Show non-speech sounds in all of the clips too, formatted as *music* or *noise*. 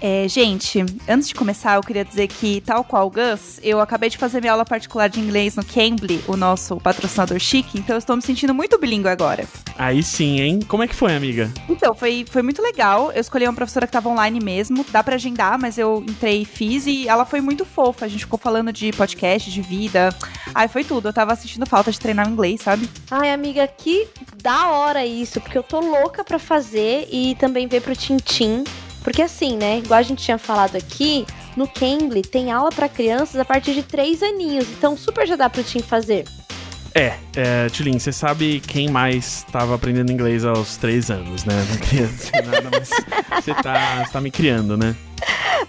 É, gente, antes de começar, eu queria dizer que, tal qual o Gus, eu acabei de fazer minha aula particular de inglês no Cambly, o nosso patrocinador chique, então eu estou me sentindo muito bilíngue agora. Aí sim, hein? Como é que foi, amiga? Então, foi, foi muito legal. Eu escolhi uma professora que estava online mesmo, dá para agendar, mas eu entrei e fiz e ela foi muito fofa. A gente ficou falando de podcast, de vida. Ai, foi tudo. Eu tava sentindo falta de treinar inglês, sabe? Ai, amiga, que da hora isso, porque eu tô louca pra fazer e também ver pro Tintim. Porque assim, né, igual a gente tinha falado aqui, no Cambly tem aula para crianças a partir de 3 aninhos, então super já dá pro Tim fazer. É, é Tulin, você sabe quem mais estava aprendendo inglês aos 3 anos, né? Não queria dizer nada, mas *laughs* você tá, você tá me criando, né?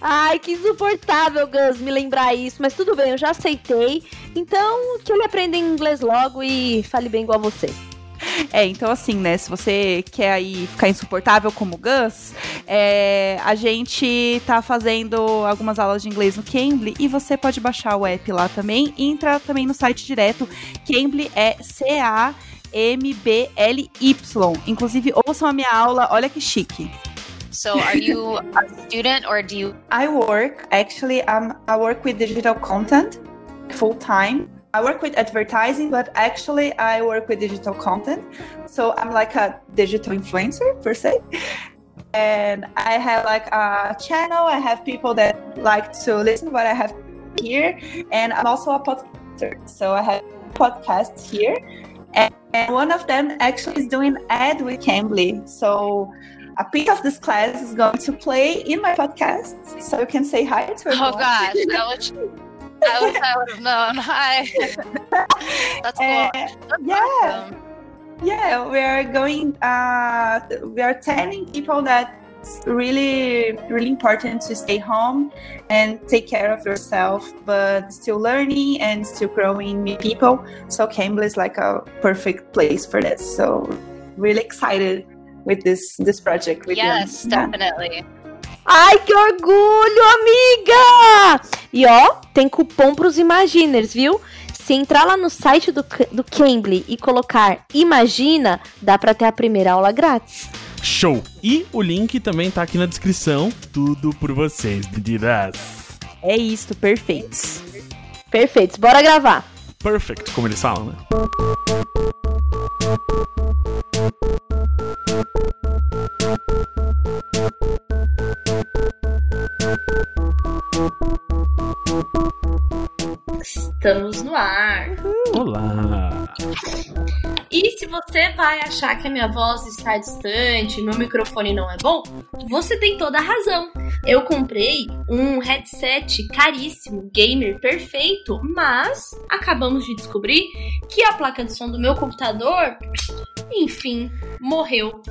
Ai, que insuportável, Gus, me lembrar isso. Mas tudo bem, eu já aceitei. Então, que ele aprenda inglês logo e fale bem igual você. *laughs* É, então assim, né? Se você quer aí ficar insuportável como o Gus, é, a gente tá fazendo algumas aulas de inglês no Cambly e você pode baixar o app lá também e entrar também no site direto. Cambly é C-A. M-B-L-Y. Inclusive, ouçam a minha aula, olha que chique. So, are you *laughs* a student or do you? I work actually. Um, I work with digital content full time. I work with advertising, but actually I work with digital content. So I'm like a digital influencer per se. And I have like a channel. I have people that like to listen to what I have here, and I'm also a podcaster. So I have podcasts here, and, and one of them actually is doing ad with Cambly. So a piece of this class is going to play in my podcast, so you can say hi to oh, everyone. Oh gosh, *laughs* I wish I would have known. Hi. *laughs* That's cool. Uh, That's yeah. awesome. Yeah, we are going. Uh, we are telling people that it's really, really important to stay home and take care of yourself, but still learning and still growing new people. So Cambly is like a perfect place for this. So really excited with this this project. With Yes, you. Yeah. Ai, que orgulho, amiga! E ó, tem cupom pros Imaginers, viu? Se entrar lá no site do, do Cambly e colocar Imagina, dá pra ter a primeira aula grátis. Show! E o link também tá aqui na descrição. Tudo por vocês, meninas. É isso, perfeitos. Perfeitos, bora gravar. Perfect, como eles falam, né? Estamos no ar. Olá! E se você vai achar que a minha voz está distante, meu microfone não é bom, você tem toda a razão. Eu comprei um headset caríssimo, gamer perfeito, mas acabamos de descobrir que a placa de som do meu computador, enfim, morreu.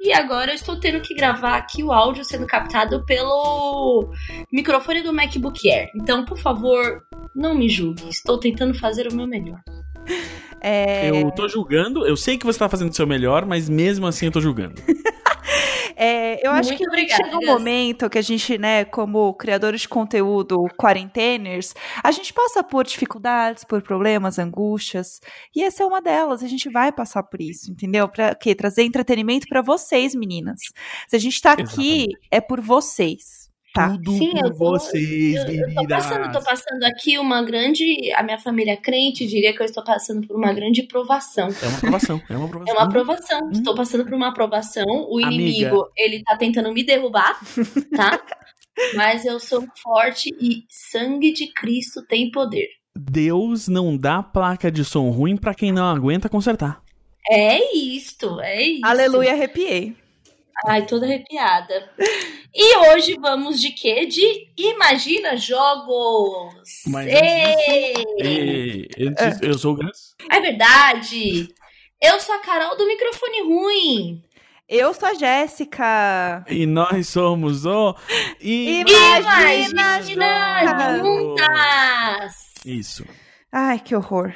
E agora eu estou tendo que gravar aqui o áudio sendo captado pelo microfone do MacBook Air. Então, por favor, não me julgue. Estou tentando fazer o meu melhor. É, Eu tô julgando, eu sei que você tá fazendo o seu melhor, mas mesmo assim eu tô julgando. *laughs* é, eu acho Muito que obrigada, chega um momento que a gente, né, como criadores de conteúdo quarenteners, a gente passa por dificuldades, por problemas, angústias, e essa é uma delas. A gente vai passar por isso, entendeu? Pra quê? Trazer entretenimento pra vocês, meninas. Se a gente tá aqui, Exatamente. é por vocês. Tá. Tudo Sim, por eu tô- vocês, Eu, eu tô meninas. passando, tô passando aqui uma grande. A minha família crente diria que eu estou passando por uma grande provação. É uma aprovação, é uma aprovação. *laughs* É uma aprovação. Estou passando por uma aprovação. O Amiga. inimigo, ele tá tentando me derrubar, tá? *laughs* Mas eu sou forte e sangue de Cristo tem poder. Deus não dá placa de som ruim pra quem não aguenta consertar. É isto, é isso. Aleluia, arrepiei. Ai, toda arrepiada. E hoje vamos de quê? De Imagina Jogos. Mas Ei! E, antes, eu sou o Gus. É verdade! Eu sou a Carol do microfone ruim. Eu sou a Jéssica. E nós somos o. Imagina Imagina juntas! Isso. Ai, que horror.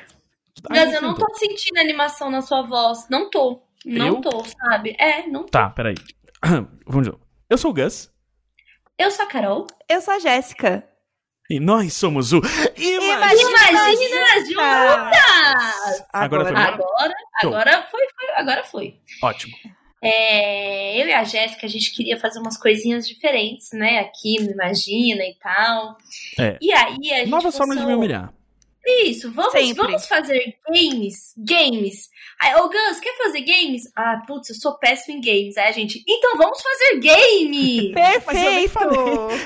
Mas eu não tô sentindo animação na sua voz. Não tô. Não Eu? tô, sabe? É, não tô. Tá, peraí. *coughs* Vamos de novo. Eu sou o Gus. Eu sou a Carol. Eu sou a Jéssica. E nós somos o. Imagina! Imagina juntas! Agora foi bom? Agora, agora foi, foi, agora foi. Ótimo. é, eu e a Jéssica, a gente queria fazer umas coisinhas diferentes, né? Aqui no Imagina e tal. É. E aí a gente. Novas formas de me humilhar. Isso, vamos, Sempre. vamos fazer games. Games. Aí, ô Gus, quer fazer games? Ah, putz, eu sou péssimo em games. Aí a gente, então vamos fazer game! *laughs* Mas eu nem Perfeito!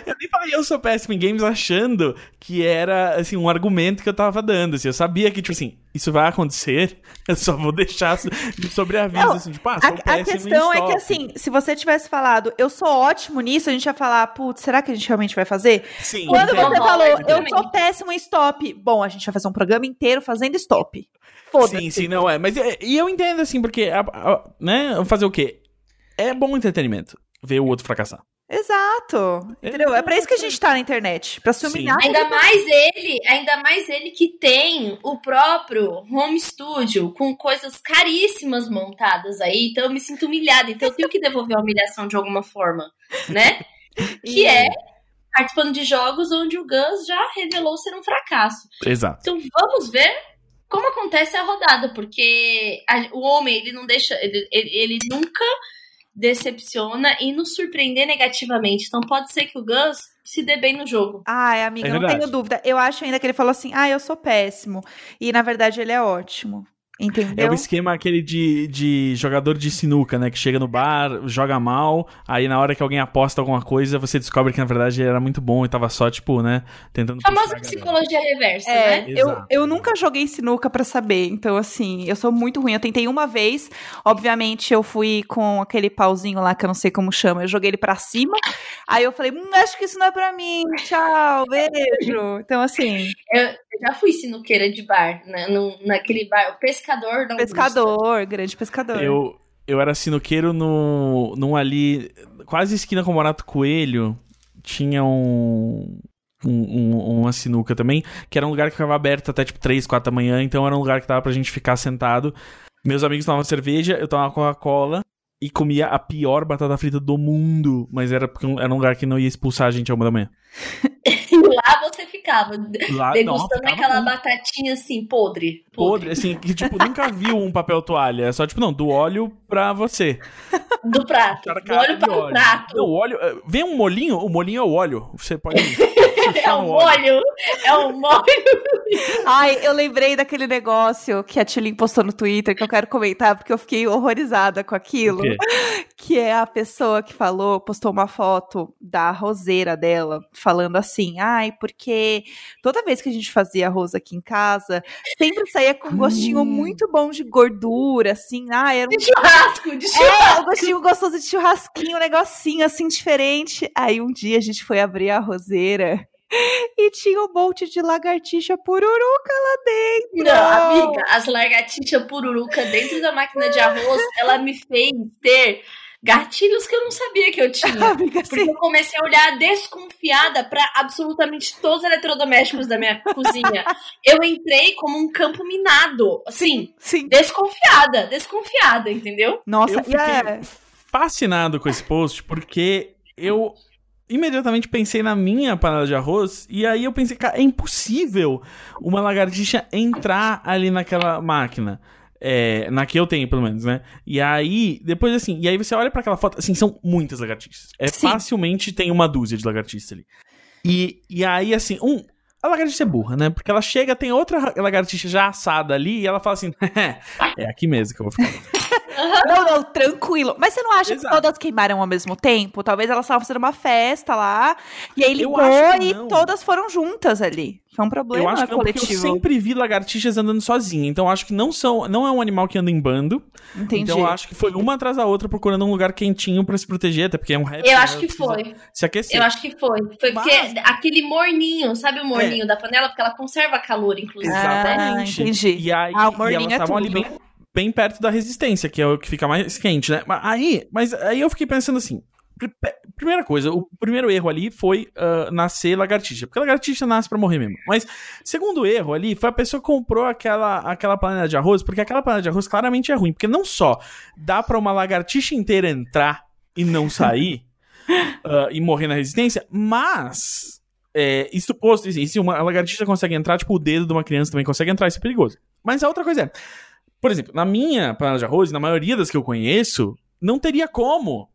Eu nem falei eu sou péssimo em games achando que era, assim, um argumento que eu tava dando, assim. Eu sabia que, tipo assim, isso vai acontecer, eu só vou deixar so- de sobreaviso, Não, assim, tipo, ah, sou A, a questão é que, assim, se você tivesse falado, eu sou ótimo nisso, a gente ia falar, putz, será que a gente realmente vai fazer? Sim, Quando entendo. você Rola, falou, eu sou péssimo em stop, bom, a gente vai fazer um programa inteiro fazendo stop. Foda-se. Sim, sim, não é. Mas é- e eu entendo, assim, porque, a- a- né, fazer o quê? É bom entretenimento ver o outro fracassar. Exato. Entendeu? É pra isso que a gente tá na internet. Pra se Sim. humilhar. Ainda mais ele, ainda mais ele que tem o próprio home studio com coisas caríssimas montadas aí, então eu me sinto humilhada, então eu tenho que devolver a humilhação de alguma forma, né? *laughs* Que é participando de jogos onde o Gus já revelou ser um fracasso. Exato. Então vamos ver como acontece a rodada, porque a- o homem, ele não deixa, ele, ele, ele nunca decepciona e nos surpreender negativamente. Então pode ser que o Gus se dê bem no jogo. Ai, amiga, É não tenho dúvida. Eu acho ainda que ele falou assim, ah, eu sou péssimo. E na verdade ele é ótimo. É Entendeu? o esquema aquele de, de jogador de sinuca, né? Que chega no bar, joga mal, aí na hora que alguém aposta alguma coisa, você descobre que na verdade ele era muito bom e tava só, tipo, né? Tentando. Famosa psicologia reversa, É, né? eu, Exato. eu nunca joguei sinuca pra saber, então assim, eu sou muito ruim. Eu tentei uma vez, obviamente eu fui com aquele pauzinho lá que eu não sei como chama, eu joguei ele pra cima. Aí eu falei, hum, acho que isso não é pra mim. Tchau, beijo. Então assim, Eu, eu já fui sinuqueira de bar, né? No, naquele bar, o pescador da Augusta. pescador, grande pescador. Eu, eu era sinuqueiro no, num ali, quase esquina com o Morato Coelho, tinha um, um, um- uma sinuca também, que era um lugar que ficava aberto até tipo 3, 4 da manhã, então era um lugar que dava pra gente ficar sentado. Meus amigos tomavam cerveja, eu tomava Coca-Cola e comia a pior batata frita do mundo, mas era porque era um lugar que não ia expulsar a gente a uma da manhã. *laughs* E lá você ficava Lá, degustando não, ficava aquela batatinha assim, podre. podre, assim, que tipo, nunca viu um papel toalha, é só tipo, não, do óleo pra você. *laughs* Do prato. Cara, Do óleo para o óleo. prato. Não, o óleo. eh, Vem um molinho, o molinho é o óleo. Você pode. *laughs* É um molho. É um molho. Ai, eu lembrei daquele negócio que a Tilly postou no Twitter que eu quero comentar porque eu fiquei horrorizada com aquilo. Que é a pessoa que falou, postou uma foto da roseira dela, falando assim: ai, porque toda vez que a gente fazia arroz aqui em casa, sempre saía com um gostinho Hum. muito bom de gordura, assim, ah, era um. De churrasco, de churrasco. É, um gostinho gostoso de churrasquinho, um negocinho assim diferente. Aí um dia a gente foi abrir a roseira e tinha um monte de lagartixa pururuca lá dentro. Não, amiga, as lagartixas pururuca dentro da máquina de arroz, ela me fez ter gatilhos que eu não sabia que eu tinha. *laughs* Amiga, Porque assim, eu comecei a olhar desconfiada pra absolutamente todos os eletrodomésticos da minha cozinha. Eu entrei como um campo minado. Assim, sim. desconfiada, desconfiada, entendeu? Nossa, Eu fiquei é- fascinado com esse post porque eu imediatamente pensei na minha panela de arroz e aí eu pensei, cara, é impossível uma lagartixa entrar ali naquela máquina. É, na que eu tenho, pelo menos, né? E aí, depois assim, e aí você olha pra aquela foto, assim, são muitas lagartixas. É Sim. facilmente tem uma dúzia de lagartixas ali. E, e aí, assim, um. A lagartixa é burra, né? Porque ela chega, tem outra lagartixa já assada ali e ela fala assim: *laughs* é aqui mesmo que eu vou ficar. *laughs* Não, não, tranquilo. Mas você não acha Exato. que todas queimaram ao mesmo tempo? Talvez elas estavam fazendo uma festa lá, e aí ligou e todas foram juntas ali. Foi um problema Eu acho que não, porque eu coletivo. sempre vi lagartixas andando sozinha. Então eu acho que não são, não é um animal que anda em bando. Entendi. Então eu acho que foi uma atrás da outra procurando um lugar quentinho pra se proteger, até porque é um réptil. Eu acho que foi. Se aquecer. Eu acho que foi. Foi porque Mas- aquele morninho, sabe o morninho da panela? Porque ela conserva calor, inclusive. né? Exatamente. Ah, entendi. E aí Ah, o e elas é estavam ali bem, bem perto da resistência, que é o que fica mais quente, né? Mas aí, mas aí eu fiquei pensando assim. Pri- Primeira coisa, o primeiro erro ali foi ah, nascer lagartixa. Porque lagartixa nasce pra morrer mesmo. Mas segundo erro ali foi a pessoa que comprou aquela, aquela panela de arroz, porque aquela panela de arroz claramente é ruim. Porque não só dá pra uma lagartixa inteira entrar e não sair *laughs* ah, e morrer na resistência, mas é, isso posto, assim, se uma lagartixa consegue entrar, tipo, o dedo de uma criança também consegue entrar, isso é perigoso. Mas a outra coisa é, por exemplo, na minha panela de arroz, na maioria das que eu conheço, não teria como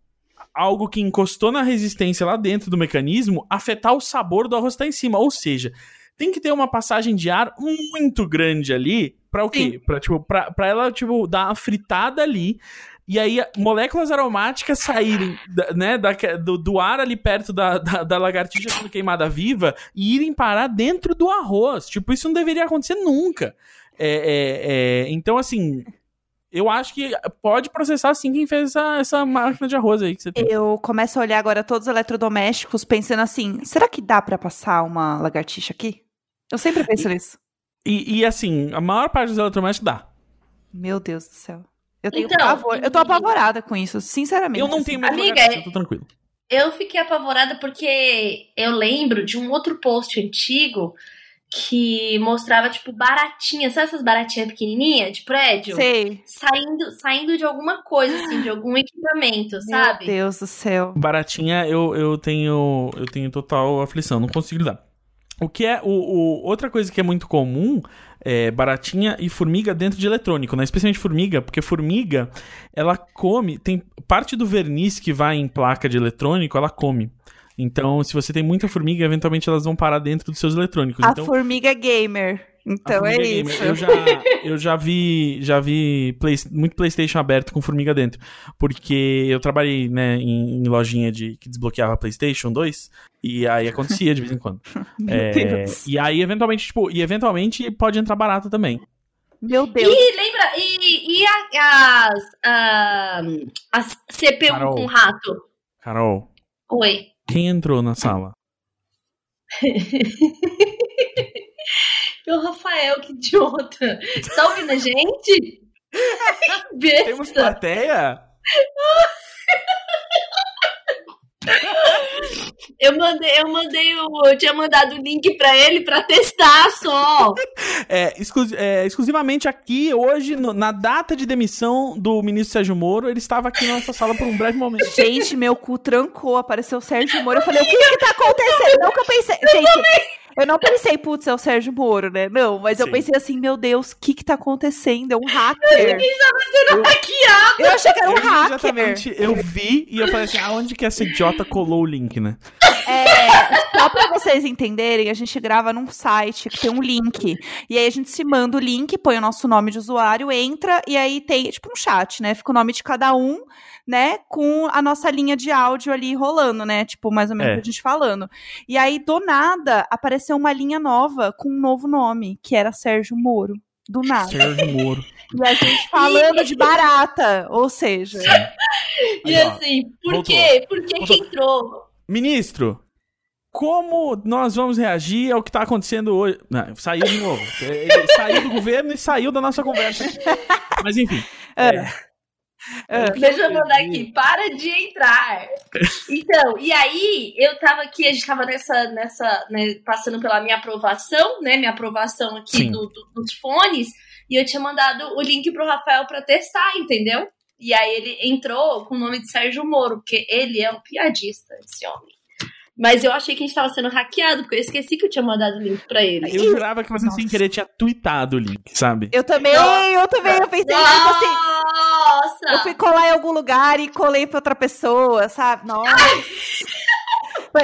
algo que encostou na resistência lá dentro do mecanismo afetar o sabor do arroz que tá em cima. Ou seja, tem que ter uma passagem de ar muito grande ali pra o quê? Pra, tipo, pra, pra ela, tipo, dar uma fritada ali. E aí, moléculas aromáticas saírem da- né, da- do, do ar ali perto da, da, da lagartixa sendo queimada viva e irem parar dentro do arroz. Tipo, isso não deveria acontecer nunca. É, é, é, então, assim, eu acho que pode processar sim quem fez essa, essa máquina de arroz aí que você tem. Eu começo a olhar agora todos os eletrodomésticos pensando assim: será que dá pra passar uma lagartixa aqui? Eu sempre penso nisso. E, e, assim, a maior parte dos eletrodomésticos dá. Meu Deus do céu. Eu tenho Então, pavor. Eu tô e- apavorada com isso, sinceramente. Eu não assim. tenho medo de Amiga, é- eu tô tranquilo. Eu fiquei apavorada porque eu lembro de um outro post antigo que mostrava, tipo, baratinhas, sabe essas baratinhas pequenininhas de prédio? Sei. Saindo, saindo de alguma coisa, assim, de algum equipamento, sabe? Meu Deus do céu. Baratinha, eu, eu tenho eu tenho total aflição, não consigo lidar. O que é o, o- outra coisa que é muito comum é baratinha e formiga dentro de eletrônico, né? Especialmente formiga, porque formiga ela come, tem parte do verniz que vai em placa de eletrônico, ela come. Então, se você tem muita formiga, eventualmente elas vão parar dentro dos seus eletrônicos. A então, formiga gamer. a Então é formiga gamer, isso. Eu já, eu já vi, já vi play- muito PlayStation aberto com formiga dentro. Porque eu trabalhei, né, em, em lojinha de que desbloqueava PlayStation 2. E aí acontecia de vez em quando. *laughs* Meu É, Deus. e aí, eventualmente, tipo, e eventualmente pode entrar barata também. Meu Deus. E lembra, e, e a- as, a, as CPU Carol. com rato? Carol, Oi. Quem entrou na sala? *laughs* Meu Rafael, que idiota. Tá ouvindo a gente? Temos plateia? *laughs* Eu mandei, eu mandei o. Eu tinha mandado o link pra ele pra testar só. É, exclusi- é, exclusivamente aqui, hoje, no- na data de demissão do ministro Sérgio Moro, ele estava aqui na nossa sala por um breve momento. Gente, meu cu trancou, apareceu o Sérgio Moro. Eu falei, o que que tá acontecendo? Não que eu pensei. Gente, eu não pensei, putz, é o Sérgio Moro, né? Não, mas eu Sim. pensei assim, meu Deus, o que que tá acontecendo? É um hacker. Hackeado. Eu achei que era um Eu hacker. imediatamente, eu vi e eu falei assim, aonde que essa idiota colou o link, né? É, só pra vocês entenderem, a gente grava num site que tem um link. E aí a gente se manda o link, põe o nosso nome de usuário, entra, e aí tem, tipo, um chat, né? Fica o nome de cada um, né? Com a nossa linha de áudio ali rolando, né? Tipo, mais ou menos É. a gente falando. E aí, do nada, apareceu uma linha nova com um novo nome, que era Sérgio Moro. Do nada. Sérgio Moro. E a gente falando de barata, ou seja. E assim, por voltou. quê? Por que que entrou? Ministro, como nós vamos reagir ao que tá acontecendo hoje? Não, saiu de novo. *laughs* Ele saiu do governo e saiu da nossa conversa. Mas enfim. É. É. Deixa eu mandar aqui, para de entrar. Então, e aí, eu tava aqui, a gente tava nessa, nessa, né, passando pela minha aprovação, né, minha aprovação aqui do- do- dos fones, e eu tinha mandado o link pro Rafael pra testar, entendeu? E aí ele entrou com o nome de Sérgio Moro, porque ele é um piadista, esse homem. Mas eu achei que a gente tava sendo hackeado, porque eu esqueci que eu tinha mandado o link pra ele. Eu jurava que você sem querer tinha tweetado o link, sabe? Eu também, eu também, eu pensei, tipo assim, Nossa! Eu fui colar em algum lugar e colei pra outra pessoa, sabe? Nossa. *laughs*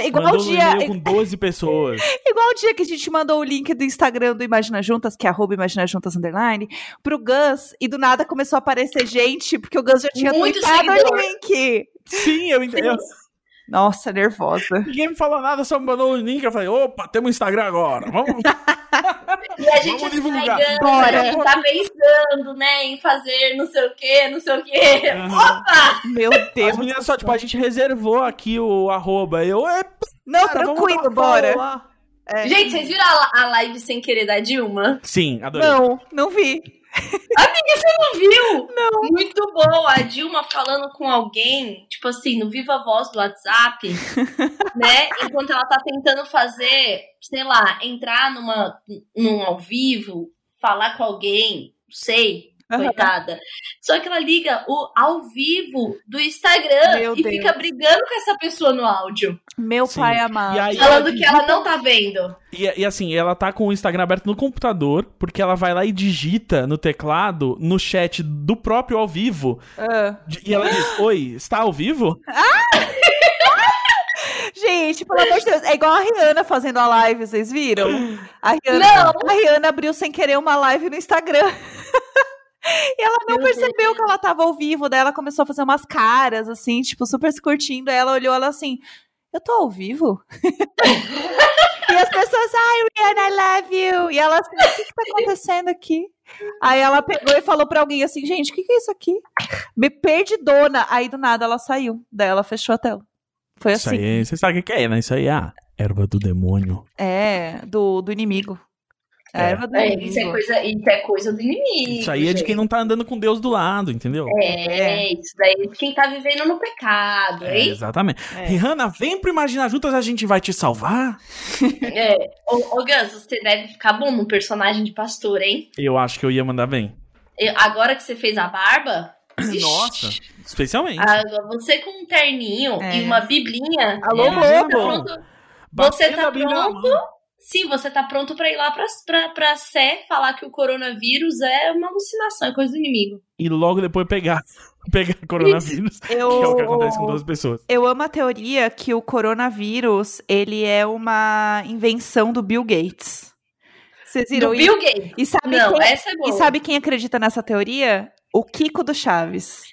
Igual o, Mandou um dia, e-mail com 12 pessoas. *laughs* igual o dia que a gente mandou o link do Instagram do Imagina Juntas, que é arroba Imagina Juntas Underline, pro Gus, e do nada começou a aparecer gente, porque o Gus já tinha Muito tweetado o link. Sim, eu entendi. Nossa, nervosa. Ninguém me falou nada, só me mandou o link. Eu falei, opa, temos um Instagram agora. Vamos. *laughs* E a gente Vamos divulgar. Bora. a gente tá pensando, né, em fazer não sei o que, não sei o que. Aham. Opa! Meu As Deus. meninas só, tipo, a gente reservou aqui o arroba. Eu, é, Não, cara, vamos tranquilo, bora. É. Gente, vocês viram a, a live sem querer da Dilma? Sim, adorei. Não, não vi. Não viu? Não. Muito bom. A Dilma falando com alguém, tipo assim, no Viva Voz do WhatsApp, *laughs* né? Enquanto ela tá tentando fazer, sei lá, entrar numa, num ao vivo, falar com alguém, não sei. Coitada. Só que ela liga o ao vivo do Instagram Meu e Deus. fica brigando com essa pessoa no áudio. Meu Sim. pai amado. E aí- Falando que ela não tá vendo. E, e assim, ela tá com o Instagram aberto no computador, porque ela vai lá e digita no teclado, no chat do próprio ao vivo. Ah. de- E ela diz: Oi, está ao vivo? *laughs* Gente, pelo amor de Deus, é igual a Rihanna fazendo a live, vocês viram? A Rihanna, Não. a Rihanna abriu sem querer uma live no Instagram. *laughs* E ela não Meu percebeu que ela tava ao vivo, daí ela começou a fazer umas caras, assim, tipo, super se curtindo. Aí ela olhou ela assim, eu tô ao vivo? *laughs* e as pessoas, ai, Rihanna, I love you. E ela assim, o que que tá acontecendo aqui? Aí ela pegou e falou pra alguém assim, gente, o que que é isso aqui? Me perdidona. Aí do nada ela saiu, daí ela fechou a tela. Foi Isso assim. aí, você sabe o que que é, né? Isso aí é a erva do demônio. É, do, do inimigo. É. erva do É, isso, é coisa, isso é coisa do inimigo. Isso aí é de quem não tá andando com Deus do lado, entendeu? É, isso daí é de quem tá vivendo no pecado, É, hein? exatamente. É. Rihanna, vem pro Imaginar Juntas, a gente vai te salvar. *laughs* É. Ô, ô Gus, você deve ficar bom num personagem de pastor, hein? Eu acho que eu ia mandar bem. Eu- agora que você fez a barba. *coughs* Nossa, especialmente. Ah, você com um terninho É. e uma biblinha. Alô, É, você tá. Batendo Você tá pronto? Sim, você tá pronto pra ir lá pra, pra, pra Sé falar que o coronavírus é uma alucinação, é coisa do inimigo. E logo depois pegar, *laughs* pegar coronavírus, que é o que acontece com duas pessoas. Eu amo a teoria que o coronavírus, ele é uma invenção do Bill Gates. Vocês viram Do isso? Bill Gates. E sabe, Não, quem, essa é boa. e sabe quem acredita nessa teoria? O Kiko do Chaves.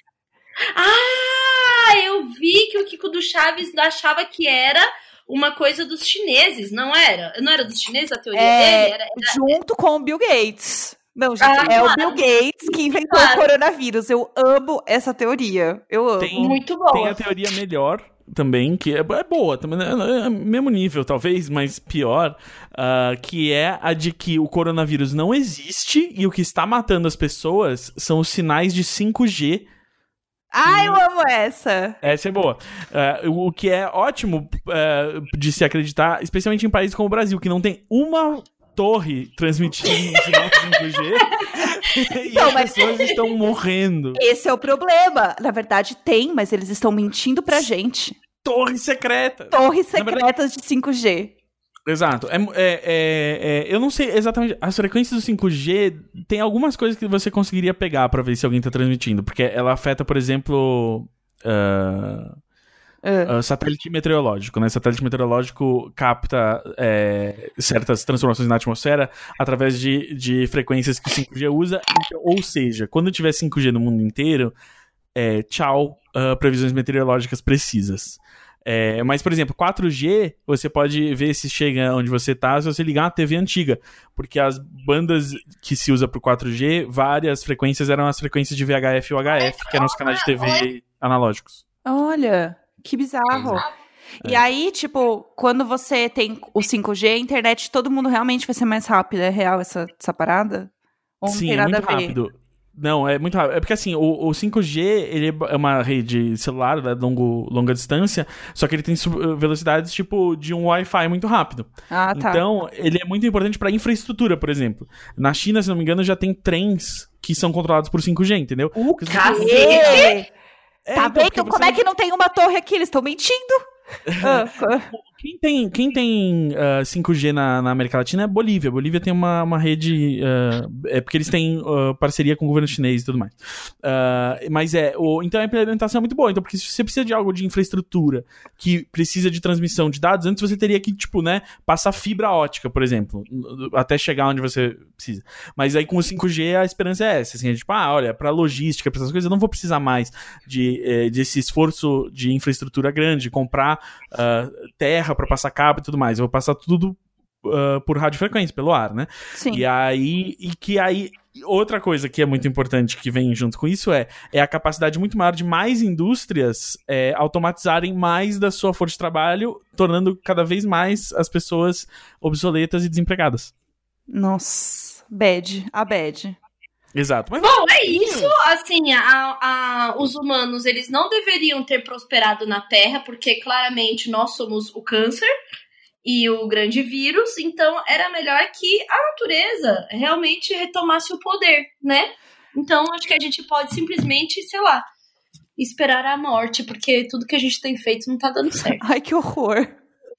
Ah, eu vi que o Kiko do Chaves achava que era uma coisa dos chineses, não era? Não era dos chineses a teoria É, dele? Era, era- Junto com o Bill Gates. Não, gente, Ah, é o claro. Bill Gates que inventou Claro. o coronavírus. Eu amo essa teoria. Eu amo. Tem- muito boa. Tem a teoria melhor também, que é, é boa, também é, é mesmo nível, talvez, mas pior, ah, que é a de que o coronavírus não existe e o que está matando as pessoas são os sinais de 5G. Ah, eu amo essa. Essa é boa. Ah, o que é ótimo ah, de se acreditar, especialmente em países como o Brasil, que não tem uma torre transmitindo um sinal de 5G *laughs* e Então, as mas- pessoas estão morrendo. Esse é o problema. Na verdade, tem, mas eles estão mentindo pra gente. Torre secreta. Torres Na verdade- secretas de 5G. Exato. É, é- é- é- eu não sei exatamente. As frequências do 5G tem algumas coisas que você conseguiria pegar pra ver se alguém tá transmitindo. Porque ela afeta, por exemplo. Ah. ah, satélite meteorológico, né? Satélite meteorológico capta é, certas transformações na atmosfera através de, de frequências que o 5G usa. Então, ou seja, quando tiver 5G no mundo inteiro, tchau, ah, previsões meteorológicas precisas. É, mas, por exemplo, 4G, você pode ver se chega onde você tá se você ligar uma TV antiga. Porque as bandas que se usa pro 4G, várias frequências eram as frequências de VHF e UHF, que eram os canais de TV analógicos. Olha, que bizarro. E aí, tipo, quando você tem o 5G, a internet todo mundo realmente vai ser mais rápida. É real essa, essa parada? Ou não Sim, tem é muito a ver? rápido. Não, é muito rápido. É porque assim, o, o 5G ele é uma rede celular da longo, longa distância, só que ele tem sub- velocidades tipo de um Wi-Fi muito rápido. Ah, tá. Então, ele é muito importante para infraestrutura, por exemplo. Na China, se não me engano, já tem trens que são controlados por 5G, entendeu? o Porque- cacete! É, tá então, vendo? Como é que não tem uma torre aqui? Eles estão mentindo. *laughs* Quem tem, quem tem ah, 5G na, na América Latina é Bolívia. Bolívia tem uma, uma rede. ah, é porque eles têm ah, parceria com o governo chinês e tudo mais. Mas é. O, então a implementação é muito boa. Então, porque se você precisa de algo de infraestrutura que precisa de transmissão de dados, antes você teria que, tipo, né, passar fibra ótica, por exemplo, até chegar onde você precisa. Mas aí com o 5G a esperança é essa. Assim, é tipo, ah, olha, pra logística, pra essas coisas, eu não vou precisar mais de, eh, desse esforço de infraestrutura grande, de comprar ah, terra pra passar cabo e tudo mais. Eu vou passar tudo ah, por radiofrequência, pelo ar, né? sim. E aí, e que aí, outra coisa que é muito importante que vem junto com isso é, é a capacidade muito maior de mais indústrias é, automatizarem mais da sua força de trabalho, tornando cada vez mais as pessoas obsoletas e desempregadas. Nossa, bad. A bad. Exato. Mas Bom, é isso. Assim, a- a- os humanos, eles não deveriam ter prosperado na Terra, porque claramente nós somos o câncer e o grande vírus. Então, era melhor que a natureza realmente retomasse o poder, né? Então acho que a gente pode simplesmente, sei lá, esperar a morte, porque tudo que a gente tem feito não tá dando certo. Ai, que horror.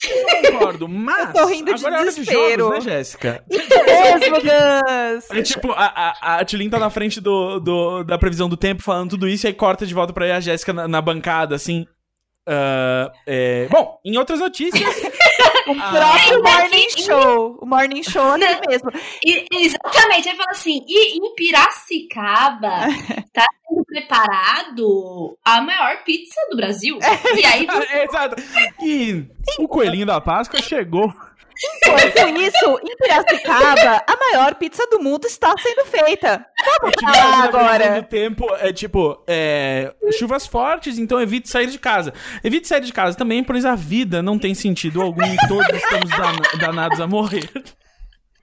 Eu concordo, mas. Eu tô rindo de agora é hora de desespero. jogos, né, Jéssica? Mesmo, Gus. É tipo, a, a, a Tulin tá na frente do, do- da previsão do tempo falando tudo isso, e aí corta de volta pra aí a Jéssica na, na bancada, assim. Ah, é, Bom, em outras notícias. *laughs* O Ah. próprio Morning Show. O Morning Show aqui *laughs* mesmo. E- exatamente, aí fala assim, e em Piracicaba tá sendo preparado a maior pizza do Brasil. E aí *laughs* Exato. E o coelhinho da Páscoa chegou. Com isso, em Piracicaba, a maior pizza do mundo está sendo feita. Vamos Tipo, falar agora. do tempo é tipo, é, chuvas fortes, então evite sair de casa. Evite sair de casa também, pois a vida não tem sentido algum e todos estamos dan- danados a morrer.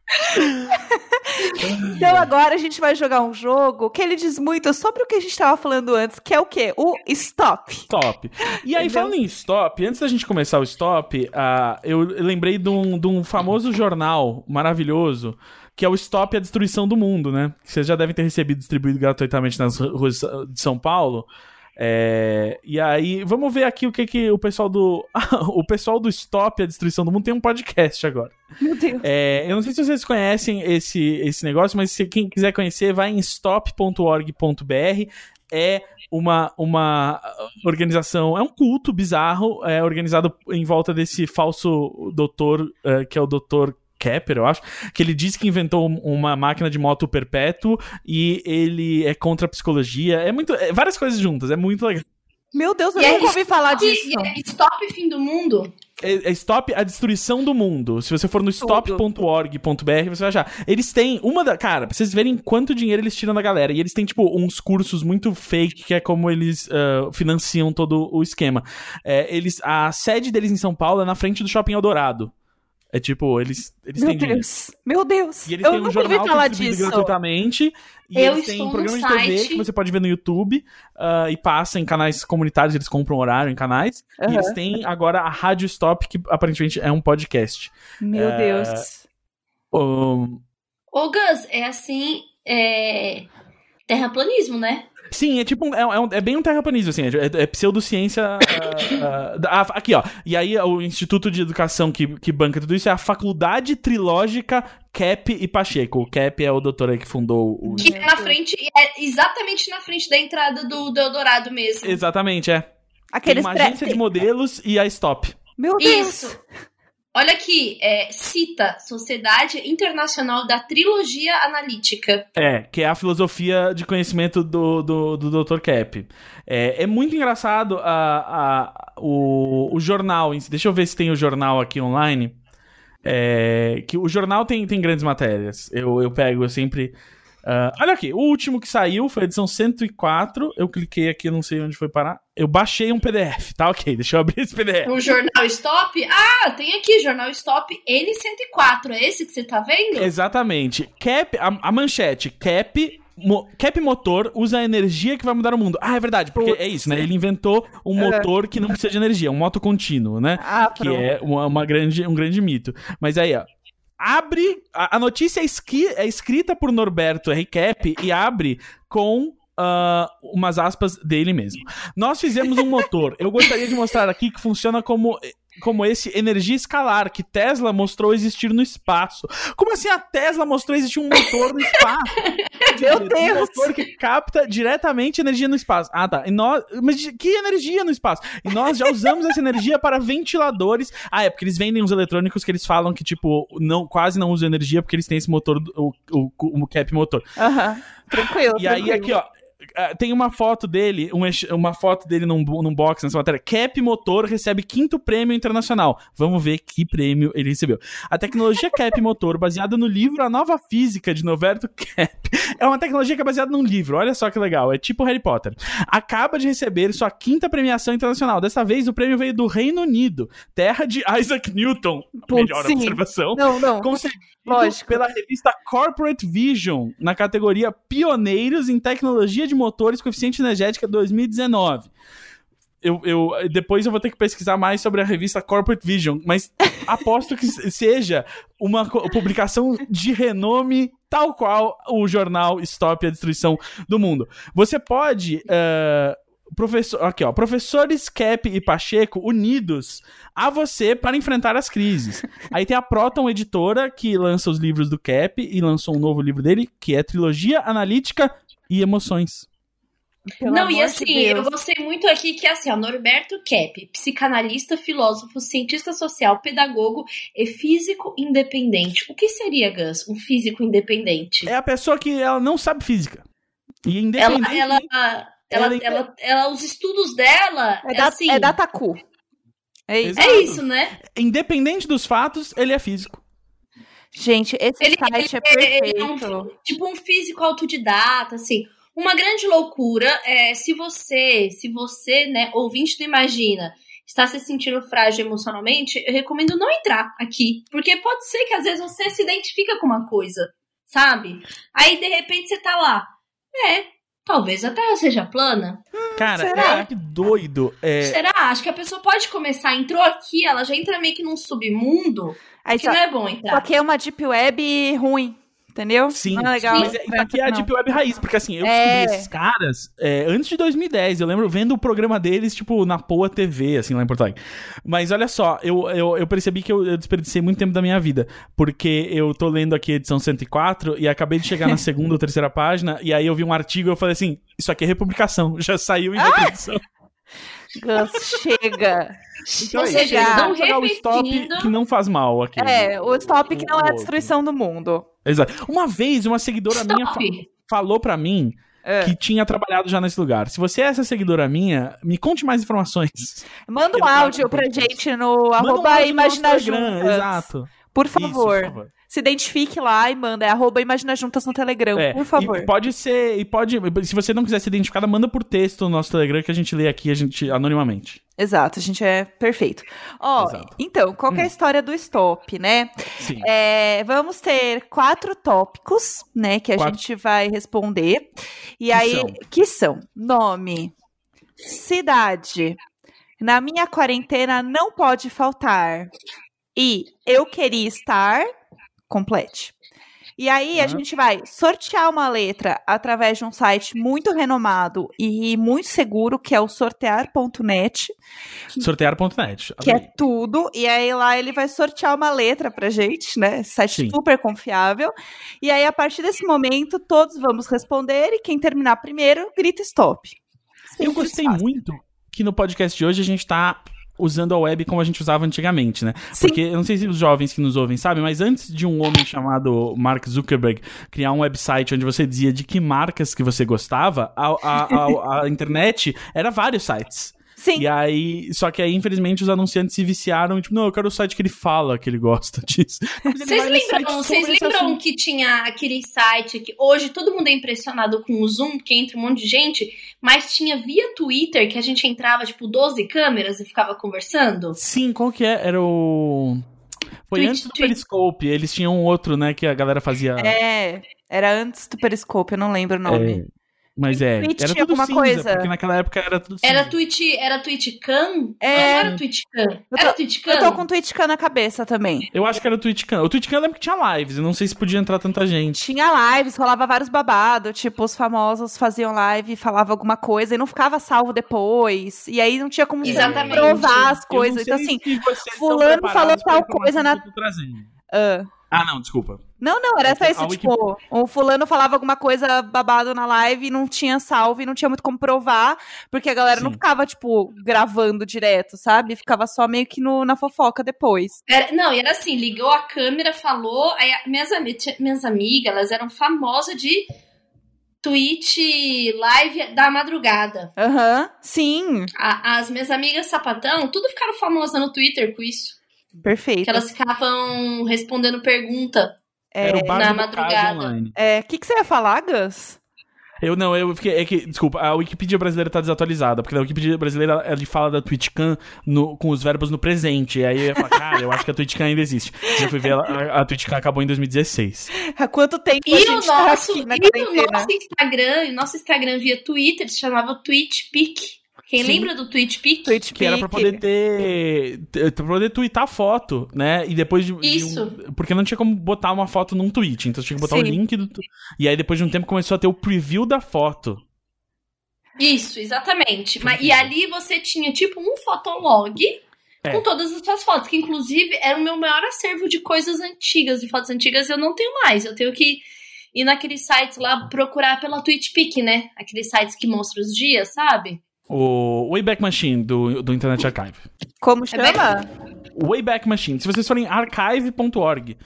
*laughs* Então agora a gente vai jogar um jogo que ele diz muito sobre o que a gente estava falando antes, que é o quê? O stop. Stop. E aí, Entendeu? falando em stop, antes da gente começar o stop, ah, eu lembrei de um, de um famoso jornal maravilhoso, que é o Stop a Destruição do Mundo, né? Que vocês já devem ter recebido distribuído gratuitamente nas ruas de São Paulo. É, e aí, vamos ver aqui o que, que o pessoal do. *laughs* o pessoal do Stop a Destruição do Mundo tem um podcast agora. Meu Deus. É, eu não sei se vocês conhecem esse, esse negócio, mas se quem quiser conhecer, vai em stop.org.br. É uma, uma organização, é um culto bizarro, é organizado em volta desse falso doutor, é, que é o doutor Kepper, eu acho, que ele diz que inventou uma máquina de moto perpétuo e ele é contra a psicologia. É muito. é várias coisas juntas, é muito legal. Meu Deus, eu E é nunca ouvi falar disso. é stop fim do mundo. É, é Stop a Destruição do Mundo. Se você for no stop.org.br, você vai achar. Eles têm uma da. Cara, pra vocês verem quanto dinheiro eles tiram da galera. E eles têm, tipo, uns cursos muito fake, que é como eles ah, financiam todo o esquema. É, eles, a sede deles em São Paulo é na frente do Shopping Eldorado. É tipo, eles, eles Meu têm dinheiro. Deus. Meu Deus. E eles eu têm um nunca ouvi jornal que falar distribuído disso. gratuitamente. E Eu eles têm estou um no programa de TV site. que você pode ver no YouTube. ah, e passa em canais comunitários, eles compram horário em canais. E Aham. eles têm agora a Rádio Stop, que aparentemente é um podcast. Meu É, Deus. Um, Ô, Gus, é assim, é... Terraplanismo, né? Sim, é tipo um, é, é um- é bem um terraplanismo, assim, é, é pseudociência. *coughs* ah, ah, da- ah, aqui, ó. E aí, o Instituto de Educação que, que banca tudo isso é a Faculdade Trilógica Cap e Pacheco. O Cap é o doutor aí que fundou o. Que é na frente, é exatamente na frente da entrada do, do Eldorado mesmo. Exatamente, é. Tem Aqueles uma pré- agência de modelos e a Stop. Meu Deus. Isso. Olha aqui, é, cita Sociedade Internacional da Trilogia Analítica. É, que é a filosofia de conhecimento do, do, do Dr. Cap. É, é muito engraçado a, a, o, o jornal. Deixa eu ver se tem o jornal aqui online. É, que o jornal tem, tem grandes matérias. Eu, eu pego eu sempre. Ah, olha aqui, o último que saiu foi a edição 104. Eu cliquei aqui, não sei onde foi parar. Eu baixei um PDF, tá ok, *laughs* deixa eu abrir esse PDF. O Jornal Stop. Ah, tem aqui, Jornal Stop N104. É esse que você tá vendo? Exatamente. Cap, a, a manchete, Cap. mo- Cap motor usa a energia que vai mudar o mundo. Ah, é verdade, porque é isso, né? Ele inventou um É. motor que não precisa de energia, um moto contínuo, né? Ah, Que é uma, uma grande, um grande mito. Mas aí, ó. Abre. A, a notícia é, esqui- é escrita por Norberto R. Cap e abre com. ah, umas aspas dele mesmo. Nós fizemos um motor. Eu gostaria de mostrar aqui que funciona como, como esse energia escalar que Tesla mostrou existir no espaço. Como assim a Tesla mostrou existir um motor no espaço? *laughs* Meu Um Deus. motor que capta diretamente energia no espaço. Ah, tá. E nós, mas que energia no espaço? E nós já usamos essa energia para ventiladores. Ah, é porque eles vendem uns eletrônicos que eles falam que, tipo, não, quase não usam energia porque eles têm esse motor, o, o, o cap motor. Aham. Tranquilo. E aí, tranquilo. aqui, ó. Ah, Tem uma foto dele, um ex- uma foto dele num, num box nessa matéria. Cap Motor recebe quinto prêmio internacional. Vamos ver que prêmio ele recebeu. A tecnologia Cap *laughs* Motor, baseada no livro A Nova Física de Noverto Cap, é uma tecnologia que é baseada num livro. Olha só que legal. É tipo Harry Potter. Acaba de receber sua quinta premiação internacional. Dessa vez, o prêmio veio do Reino Unido, terra de Isaac Newton. Putz, Melhor sim. observação Não, não. concedido Lógico. pela revista Corporate Vision, na categoria Pioneiros em Tecnologia de Motores com Eficiência Energética 2019. Eu, eu- depois eu vou ter que pesquisar mais sobre a revista Corporate Vision, mas *laughs* aposto que seja uma publicação de renome tal qual o jornal Stop a Destruição do Mundo. Você pode. eh, Professor, aqui ó, professores Cap e Pacheco unidos a você para enfrentar as crises. Aí tem a Proton Editora que lança os livros do Cap e lançou um novo livro dele que é Trilogia Analítica e Emoções. Pelo não, e amor de assim, eu gostei muito aqui que é assim, ó, Norberto Kepp, psicanalista, filósofo, cientista social, pedagogo e físico independente. O que seria, Gus, um físico independente? É a pessoa que ela não sabe física. E independente. ela, ela, Ela- ela, ela- os estudos dela, É, é, da, assim, é dataku. É isso. É isso, né? Independente dos fatos, ele é físico. Gente, esse Ele- site é ele é um perfeito. tipo um físico autodidata, assim. Uma grande loucura é se você, se você, né, ouvinte do Imagina, está se sentindo frágil emocionalmente, eu recomendo não entrar aqui. Porque pode ser que às vezes você se identifica com uma coisa, sabe? Aí de repente você tá lá. É, talvez a Terra seja plana. Cara, será? é que doido. É, Será? Acho que a pessoa pode começar, entrou aqui, ela já entra meio que num submundo Aí que só, não é bom só entrar. que é uma deep web ruim, entendeu? Sim, Não é legal. mas é, isso aqui é a Deep Web raiz, porque assim, eu É. descobri esses caras é, antes de 2010. Eu lembro vendo o programa deles, tipo, na Poa TV, assim, lá em Porto Alegre. Mas olha só, eu, eu, eu percebi que eu, eu desperdicei muito tempo da minha vida, porque eu tô lendo aqui a edição 104 e acabei de chegar na segunda ou terceira página, e aí eu vi um artigo e eu falei assim: Isso aqui é republicação, *laughs* já saiu em outra edição. Gus, chega. Então Ou é seja, vamos estão jogar o stop que não faz mal aqui. É, o stop que não é a destruição do mundo. Exato. Uma vez, uma seguidora minha fa- Stop! falou pra mim É. que tinha trabalhado já nesse lugar. Se você é essa seguidora minha, me conte mais informações. Manda um áudio pra gente no Manda um arroba nosso Imagina Juntas. Exato. Por Isso, favor. por favor. Se identifique lá e manda. É arroba Imagina Juntas no Telegram, É, por favor. E pode ser, e pode, se você não quiser ser identificada, manda por texto no nosso Telegram que a gente lê aqui a gente anonimamente. Exato, a gente é perfeito. Ó, Exato. então, qual que é a história do stop, né? Sim. É, vamos ter quatro tópicos, né, que a Quatro. gente vai responder. E Que aí, são? que são? Nome, cidade, na minha quarentena não pode faltar. E eu queria estar, complete. E aí a gente vai sortear uma letra através de um site muito renomado e muito seguro, que é o sortear.net Sortear.net. que é tudo. E aí lá ele vai sortear uma letra pra gente, né? Site Sim. super confiável. E aí, a partir desse momento, todos vamos responder e quem terminar primeiro, grita stop. Eu gostei muito que no podcast de hoje a gente tá usando a web como a gente usava antigamente, né? Sim. Porque eu não sei se os jovens que nos ouvem sabem, mas antes de um homem chamado Mark Zuckerberg criar um website onde você dizia de que marcas que você gostava, a, a, a- a *laughs* internet era vários sites. Sim. E aí, só que aí, infelizmente, os anunciantes se viciaram, tipo, não, eu quero o site que ele fala que ele gosta *laughs* disso. Vocês lembram, vocês lembram assunto. que tinha aquele site que hoje todo mundo é impressionado com o Zoom, que entra um monte de gente, mas tinha via Twitter que a gente entrava, tipo, 12 câmeras e ficava conversando? Sim, qual que é? Era o. Foi Twitch- antes do Twitch- Periscope. Eles tinham um outro, né, que a galera fazia. É, era antes do Periscope, eu não lembro o nome. É, mas é, Twitch era tinha tudo alguma cinza, coisa? porque naquela época era tudo cinza. Era Twitch, era TwitchCam? É. Não, era TwitchCam. Eu Era TwitchCam? Eu tô com o TwitchCam na cabeça também. Eu acho que era o TwitchCam. O TwitchCam eu lembro que tinha lives, eu não sei se podia entrar tanta gente. Tinha lives, rolava vários babados, tipo, os famosos faziam live, falavam alguma coisa e não ficava salvo depois. E aí não tinha como Exatamente. provar as coisas. Então, assim, fulano falou tal coisa na- ah, Ah, não, desculpa. Não, não, era É só isso, a tipo, o fulano falava alguma coisa babado na live e não tinha salvo e não tinha muito como provar, porque a galera não Sim. ficava, tipo, gravando direto, sabe? Ficava só meio que no, na fofoca depois. Era- não, e era assim, ligou a câmera, falou, aí a- minhas, minhas amigas, elas eram famosas de Twitch live da madrugada. Aham, sim, A- as minhas amigas sapatão, tudo ficaram famosas no Twitter com isso. perfeito. Que elas ficavam respondendo pergunta. É, era o bar na madrugada. online. é, o que, que você ia falar, Gus? Eu não, eu fiquei. É que, desculpa, a Wikipedia brasileira tá desatualizada, porque a Wikipedia brasileira ele fala da TwitchCam no- com os verbos no presente. E aí eu ia falar, cara, eu acho que a TwitchCam ainda existe. Eu fui ver, ela, a, a TwitchCam acabou em 2016. Há quanto tempo a E o tá nosso, aqui na e o nosso Instagram, o nosso Instagram via Twitter se chamava TwitchPic. Quem Sim. lembra do TweetPic? Twitch Que era pra poder ter. Pra poder twittar foto, né? E depois de. de Isso. um- porque não tinha como botar uma foto num tweet. Então você tinha que botar o link do. E aí depois de um tempo começou a ter o preview da foto. Isso, exatamente. Mas, e ali você tinha tipo um fotolog É. com todas as suas fotos, que inclusive era o meu maior acervo de coisas antigas, de fotos antigas eu não tenho mais. Eu tenho que ir naqueles sites lá procurar pela TweetPic, né? Aqueles sites que mostram os dias, sabe? O Wayback Machine do, do Internet Archive. Como É chama? O Wayback Machine. Se vocês forem archive.org,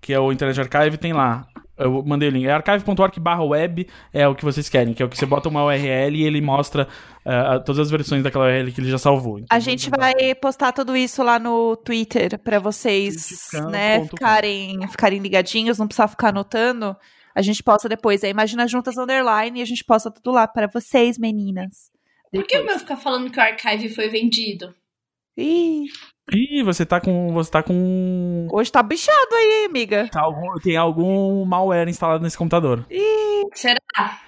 que é o Internet Archive, tem lá. Eu mandei o link. É archive.org barra web, é o que vocês querem, que é o que você bota uma URL e ele mostra ah, todas as versões daquela URL que ele já salvou. Então, A gente vai postar tudo isso lá no Twitter pra vocês, né, ficarem, ficarem ligadinhos, não precisar ficar anotando. A gente posta depois. É Imagina Juntas Underline e a gente posta tudo lá pra vocês, meninas. Por que o meu fica falando que o archive foi vendido? Ih, Ih, você tá com. Você tá com. hoje tá bichado aí, amiga. tá algum- tem algum malware instalado nesse computador. Será?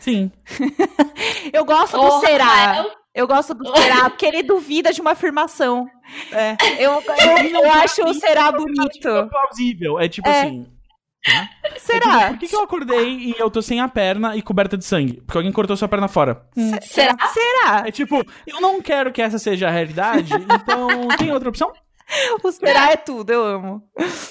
Sim. *laughs* Eu gosto do Ô, será. Rafael, Eu gosto do será, porque ele duvida de uma afirmação. É. Eu, eu, eu acho o será É bonito. plausível. É tipo É. assim. *laughs* É tipo, Será? por que, que eu acordei e eu tô sem a perna e coberta de sangue? Porque alguém cortou sua perna fora. Será? Será? É tipo, eu não quero que essa seja a realidade, *laughs* então tem outra opção? O será é tudo, eu amo.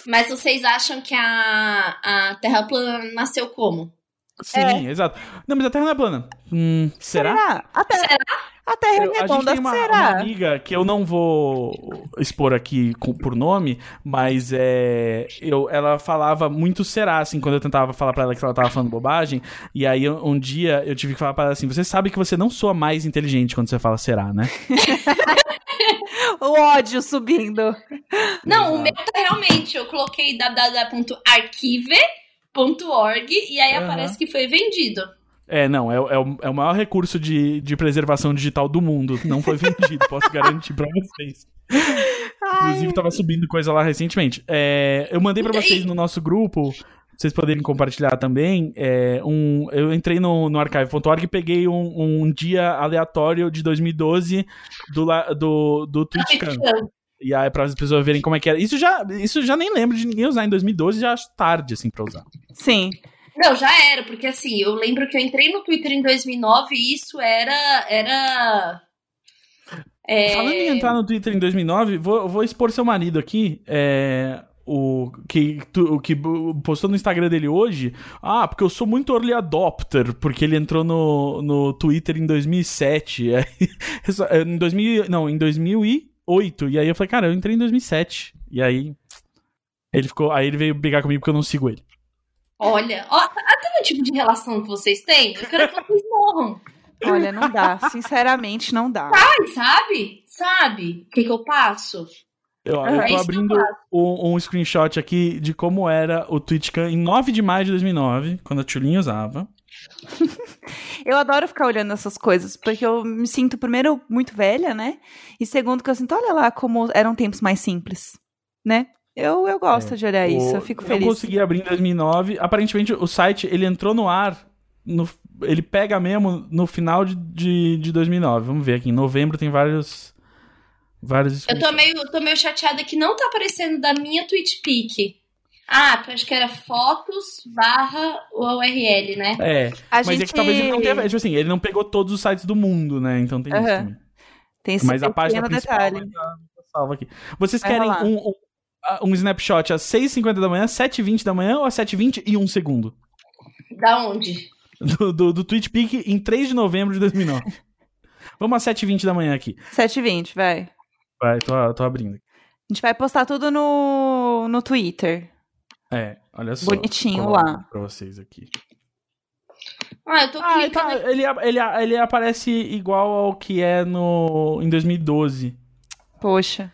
Mas vocês acham que a, a Terra plana nasceu como? Sim, exato. Não, mas a Terra não é plana. Hum, será? A terra, Será? A terra Eu- é a gente redonda, tem uma, uma será? amiga que eu não vou expor aqui com- por nome, mas é, eu, ela falava muito será, assim, quando eu tentava falar pra ela que ela tava falando bobagem. E aí um dia eu tive que falar pra ela assim: você sabe que você não soa mais inteligente quando você fala será, né? *laughs* O ódio subindo. Não, o Exato. meu tá realmente. Eu coloquei www.archive.org e aí Aham. aparece que foi vendido. É, não, é, o- é, o, é o maior recurso de, de preservação digital do mundo. Não foi vendido, *laughs* posso garantir pra vocês. Inclusive, tava subindo coisa lá recentemente. É, eu mandei pra vocês no nosso grupo, vocês poderem compartilhar também. é, um, eu entrei no, no archive.org e peguei um, um dia aleatório de 2012 do, do, do TwitchCam. E aí, para as pessoas verem como é que era. Isso já, isso já nem lembro de ninguém usar em 2012, já acho tarde, assim, pra usar. Sim. Não, já era, porque assim, eu lembro que eu entrei no Twitter em 2009 e isso era. Era. É, Falando em entrar no Twitter em 2009, vou, vou expor seu marido aqui. É, o, que, o que postou no Instagram dele hoje. Ah, porque eu sou muito early adopter, porque ele entrou no, no Twitter em 2007. Aí, *laughs* eu só- em 2000, não, em 2008. E aí eu falei, cara, eu entrei em 2007. E aí. Ele ficou. Aí ele veio brigar comigo porque eu não sigo ele. Olha, ó, até o tipo de relação que vocês têm, eu quero que vocês morram. Olha, não dá. Sinceramente, não dá. Ai, sabe? Sabe o que, que eu passo? Eu, É eu tô que abrindo eu um, um screenshot aqui de como era o TwitchCam em 9 de maio de 2009, quando a Tchulin usava. *laughs* Eu adoro ficar olhando essas coisas, porque eu me sinto, primeiro, muito velha, né? E segundo, que eu sinto, olha lá como eram tempos mais simples, né? Eu, eu gosto de olhar isso, eu fico Eu feliz. consegui abrir em 2009. Aparentemente, o site, ele entrou no ar, no- ele pega mesmo no final de, de, de 2009. Vamos ver aqui, em novembro tem vários... Vários Eu tô meio, tô meio chateada que não tá aparecendo da minha TweetPic. Ah, eu acho que era fotos barra URL, né? É, A mas gente é que talvez ele não tenha... Tipo assim, ele não pegou todos os sites do mundo, né? Então tem isso Aham. também. tem esse Mas a página principal detalhe. tá salva aqui. Vocês Vai querem um, um, um snapshot às 6h50 da manhã, 7h20 da manhã ou às 7h20 e 1 segundo? Da onde? Do, do, do TweetPic em 3 de novembro de 2009. *laughs* Vamos às 7h20 da manhã aqui. 7h20, vai. Vai, tô, tô abrindo. A gente vai postar tudo no, no Twitter. É, olha só. Bonitinho lá. Pra vocês aqui. Ah, eu tô Ah, clicando tá, ele, ele, ele aparece igual ao que é no, em 2012. Poxa.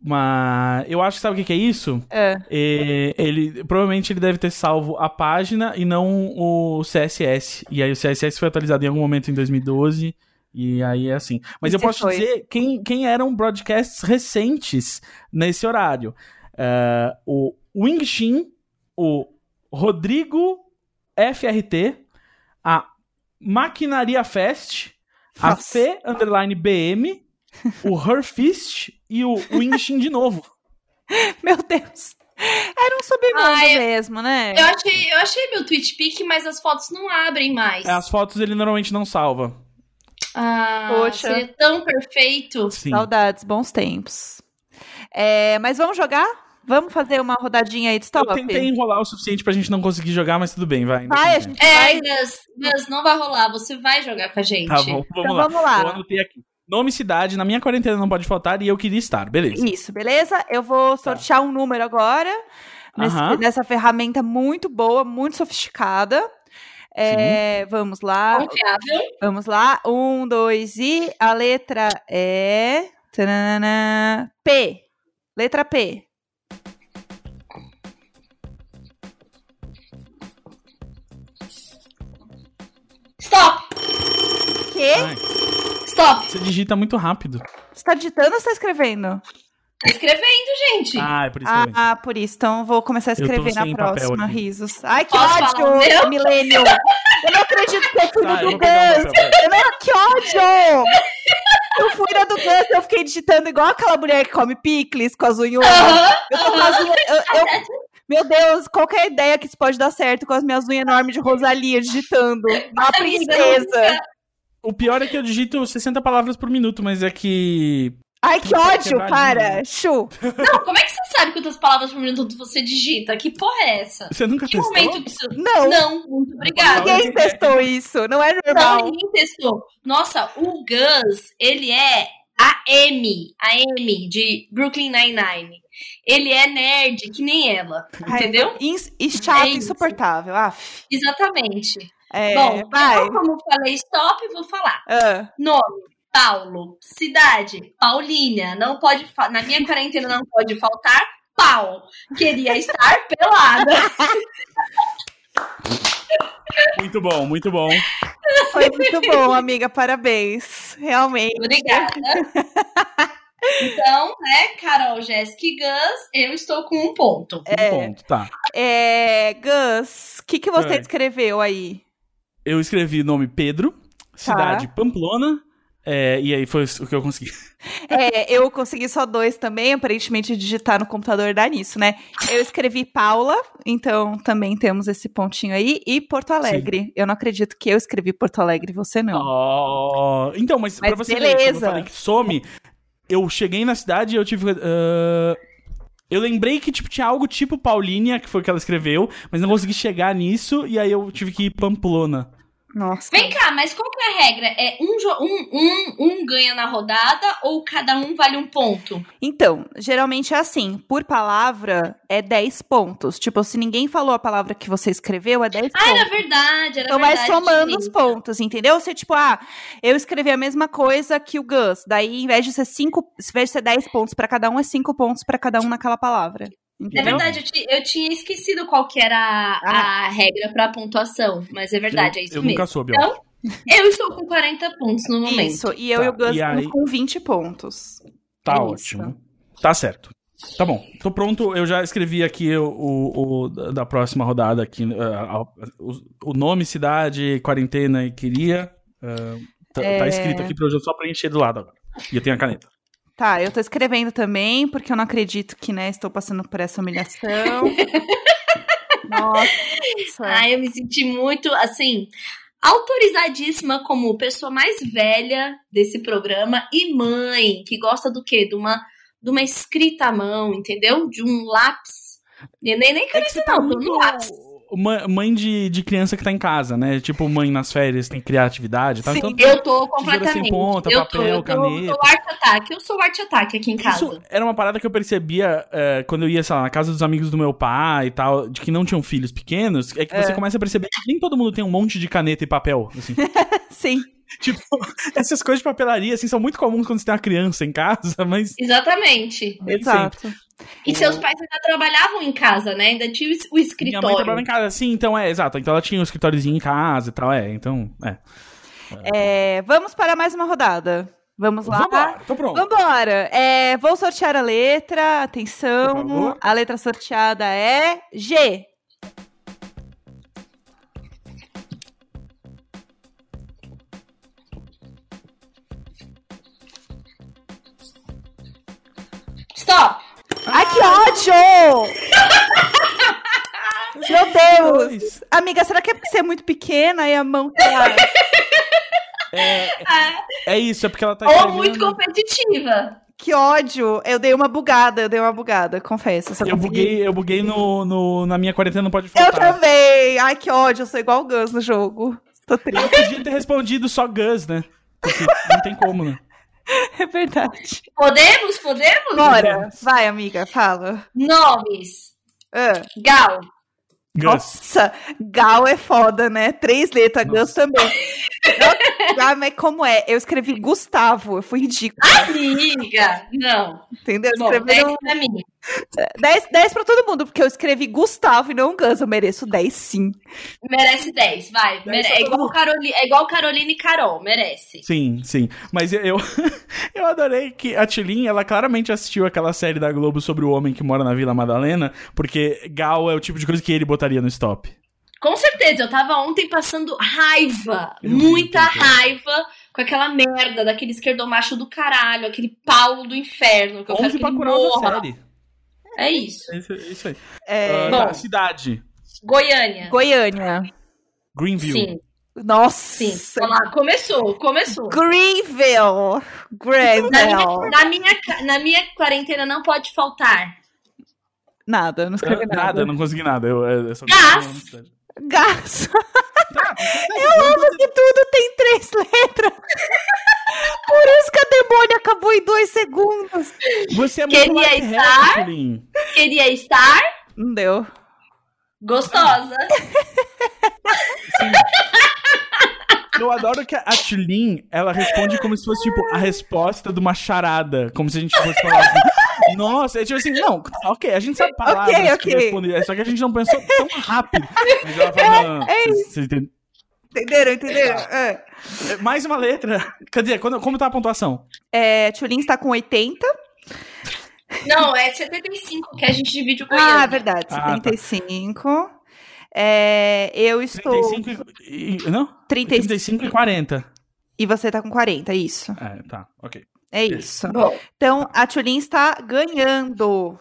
Mas eu acho que sabe o que, é isso? É. É, ele provavelmente ele deve ter salvo a página e não o CSS. E aí o CSS foi atualizado em algum momento em 2012 e aí é assim. Mas eu posso foi? dizer quem, quem eram broadcasts recentes nesse horário. É, o Wing Shin, o Rodrigo FRT, a Maquinaria Fest, A Nossa. Fê, underline BM, o Her Fist e o Winshin de novo. *laughs* Meu Deus. Era um submundo eu- mesmo, né? Eu achei, eu achei meu tweet pic, mas as fotos não abrem mais. É, As fotos ele normalmente não salva. Ah, Poxa. seria tão perfeito. Sim. Saudades, bons tempos. É, mas vamos jogar? Vamos fazer uma rodadinha aí de Eu stop? tentei enrolar o suficiente pra gente não conseguir jogar, mas tudo bem, vai. ainda Vai, a gente É, vai. Gus, Gus, não vai rolar. Você vai jogar com a gente. Tá bom, vamos Então lá. vamos lá. Eu anotei aqui. Nome, cidade, na minha quarentena não pode faltar e eu queria estar, beleza. Isso, beleza? Eu vou sortear um número agora. nesse- nessa ferramenta muito boa, muito sofisticada. É, vamos lá, Confiável. vamos lá. Um, dois e a letra é. tananana, P. Letra P. Stop! Quê? Ai, Stop! você digita muito rápido. Você tá digitando ou você tá escrevendo? Tá escrevendo, gente. Ah, é por isso que eu lembro. Ah, por isso. Então vou começar a escrever na próxima. Risos. Ai, que Posso ódio? Millennium. Eu não acredito que eu fui Tá, do Gus. Eu não, que ódio! Eu fui na do Gus, eu fiquei digitando igual aquela mulher que come picles com as unhas. Aham. Eu tô com as unhas. eu- eu- meu Deus, qual que é a ideia que isso pode dar certo com as minhas unhas enormes de Rosalia digitando? Uma princesa. O pior é que eu digito 60 palavras por minuto, mas é que. Ai, que ódio, para. Chu. Não, como é que você sabe quantas palavras por minuto você digita? Que porra é essa? Você nunca Que testou? momento que isso... Não, Não, muito obrigada. ninguém testou isso. Não é Não, normal. ninguém testou. Nossa, o Gus, ele é a M, a M de Brooklyn Nine-Nine. Ele é nerd, que nem ela, Ai, entendeu? Ins- E chato, É insuportável. Af. Exatamente. É, Bom, vai. eu, como falei stop, vou falar. Ah, Nome, Paulo. Cidade, Paulínia. Não pode Na minha quarentena não pode faltar pau. Queria estar *laughs* pelada. Muito bom, muito bom. foi muito bom, amiga. Parabéns. Realmente. Obrigada. Então, né, Carol, Jéssica e Gus, eu estou com um ponto. Um ponto, tá. É, Gus, o que, que você É. escreveu aí? Eu escrevi nome Pedro, Tá. cidade Pamplona, é, e aí foi o que eu consegui. *laughs* É, eu consegui só dois também, aparentemente digitar no computador dá nisso, né? Eu escrevi Paula, então também temos esse pontinho aí, e Porto Alegre. Eu não acredito que eu escrevi Porto Alegre, você não. Oh, então, mas, Mas pra você ver, quando eu beleza. falei que some, eu cheguei na cidade e eu tive. ah, eu lembrei que tipo, tinha algo tipo Paulínia, que foi o que ela escreveu, mas não consegui chegar nisso, e aí eu tive que ir Pamplona. Nossa. Vem cá, mas qual que é a regra? É um, um, um, um ganha na rodada ou cada um vale um ponto? Então, geralmente é assim, por palavra é 10 pontos. Tipo, se ninguém falou a palavra que você escreveu, é 10 Ah, pontos. era verdade, era Então vai verdade. somando sim. os pontos, entendeu? Você, tipo, ah, eu escrevi a mesma coisa que o Gus. Daí, em vez de ser cinco, em vez de ser 10 pontos pra cada um, é 5 pontos pra cada um naquela palavra. É Entendeu? verdade, eu, eu tinha esquecido qual que era a, Ah. a regra pra pontuação, mas é verdade, eu, é isso eu mesmo. nunca soube, ó. Então, eu estou com 40 pontos no momento. Isso, e eu Tá, e o Gus e aí- com 20 pontos. Tá é isso. ótimo. Tá certo. Tá bom, tô pronto. Eu já escrevi aqui o, o- o da próxima rodada aqui. ah, o, o nome, cidade, quarentena e queria. ah, tá, É. tá escrito aqui pra eu só preencher do lado agora. E eu tenho a caneta. Tá, eu tô escrevendo também, porque eu não acredito que, né, estou passando por essa humilhação. *laughs* Nossa. Ai, eu me senti muito, assim, autorizadíssima como pessoa mais velha desse programa e mãe, que gosta do quê? De uma, de uma escrita à mão, entendeu? De um lápis. E nem, nem É caneta você tá não, muito no lápis. Mãe de, de criança que tá em casa, né? Tipo, mãe nas férias tem criatividade e tal. Sim, Então, Eu tô sem completamente. ponta, eu papel, tô, eu tô, caneta. eu tô art attack. Eu sou art attack aqui em casa. Isso era uma parada que eu percebia eh, quando eu ia, sei lá, na casa dos amigos do meu pai e tal, de que não tinham filhos pequenos, é que você É. começa a perceber que nem todo mundo tem um monte de caneta e papel, assim. *laughs* Sim. tipo, *laughs* essas coisas de papelaria, assim, são muito comuns quando você tem uma criança em casa, mas Exatamente. Exato. E seus pais ainda trabalhavam em casa, né? Ainda tinha o Minha mãe escritório. trabalhava em casa, assim, então é, exato. Então ela tinha um escritóriozinho em casa e tal, é, então, é. É, vamos para mais uma rodada. Vamos lá. Vambora, tô pronto. Vambora! É, vou sortear a letra. Atenção. A letra sorteada é G. ódio! Meu Deus! Amiga, será que é porque você é muito pequena e a mão tá... É, é isso, é porque ela tá. Ou querendo... muito competitiva. Que ódio! Eu dei uma bugada, eu dei uma bugada, confesso. Eu, eu buguei, eu buguei no, no, na minha quarentena, não pode faltar. Eu também! Ai, que ódio, eu sou igual o Gus no jogo. Tô triste. Eu podia ter respondido só Gus, né? Porque não tem como, né? *laughs* É verdade. Podemos? Podemos? Bora! Vai, amiga, fala. Nomes. Ah, Gal. Gus. Nossa, Gal é foda, né? Três letras, Gus também. Ah, mas como é? Eu escrevi Gustavo, eu fui ridículo, Amiga. Não. entendeu? Bom, Escrevi 10 no- pra mim. 10, 10 pra todo mundo, porque eu escrevi Gustavo e não Gus. Eu mereço 10 sim. Merece 10, vai. Mere- pra É, igual. Caroli... é igual Caroline e Carol, merece. Sim, sim. Mas eu, *laughs* eu, adorei que a Tilin, ela claramente assistiu aquela série da Globo sobre o homem que mora na Vila Madalena, porque Gal é o tipo de coisa que ele botaria no stop. Com certeza, eu tava ontem passando raiva, Eu muita raiva com aquela merda daquele esquerdomacho do caralho, aquele Paulo do inferno, que eu quero 11 que pra ele morra. série. É isso. É isso, isso aí. É, Ah, Bom. tá, cidade. Goiânia. Goiânia. Greenville. Sim, Nossa. sim. Olha lá, começou, começou. Greenville. Na minha, Greenville. na, minha, na minha quarentena não pode faltar Nada, eu não escrevi Ah, nada. Nada, eu não consegui nada. Eu, é só Gás. Gás. *laughs* Eu amo que tudo tem três letras. *laughs* Por isso que a demônia acabou em dois segundos. Você é muito Queria estar- Tilin. Queria estar Não deu. gostosa. Eu adoro que a Tilin, ela responde como se fosse, tipo, a resposta de uma charada. Como se a gente fosse falar assim, nossa, é tipo assim, não, ok, a gente sabe palavras Ok, que ok. responder, é só que a gente não pensou tão rápido. *laughs* Mas ela fala, não, não, é vocês- vocês entendem? Entenderam? Entenderam? É. É, Mais uma letra. Quer dizer, quando, como tá a pontuação? É, Tulin está com 80. Não, é 75 que a gente divide o Goiânia. Ah, verdade. Ah, tá. 75. É, eu estou. 35 e, e- Não? 35. 35 e 40. E você tá com 40, isso. É, tá, ok. É isso. Bom, Então, a Tulin está ganhando.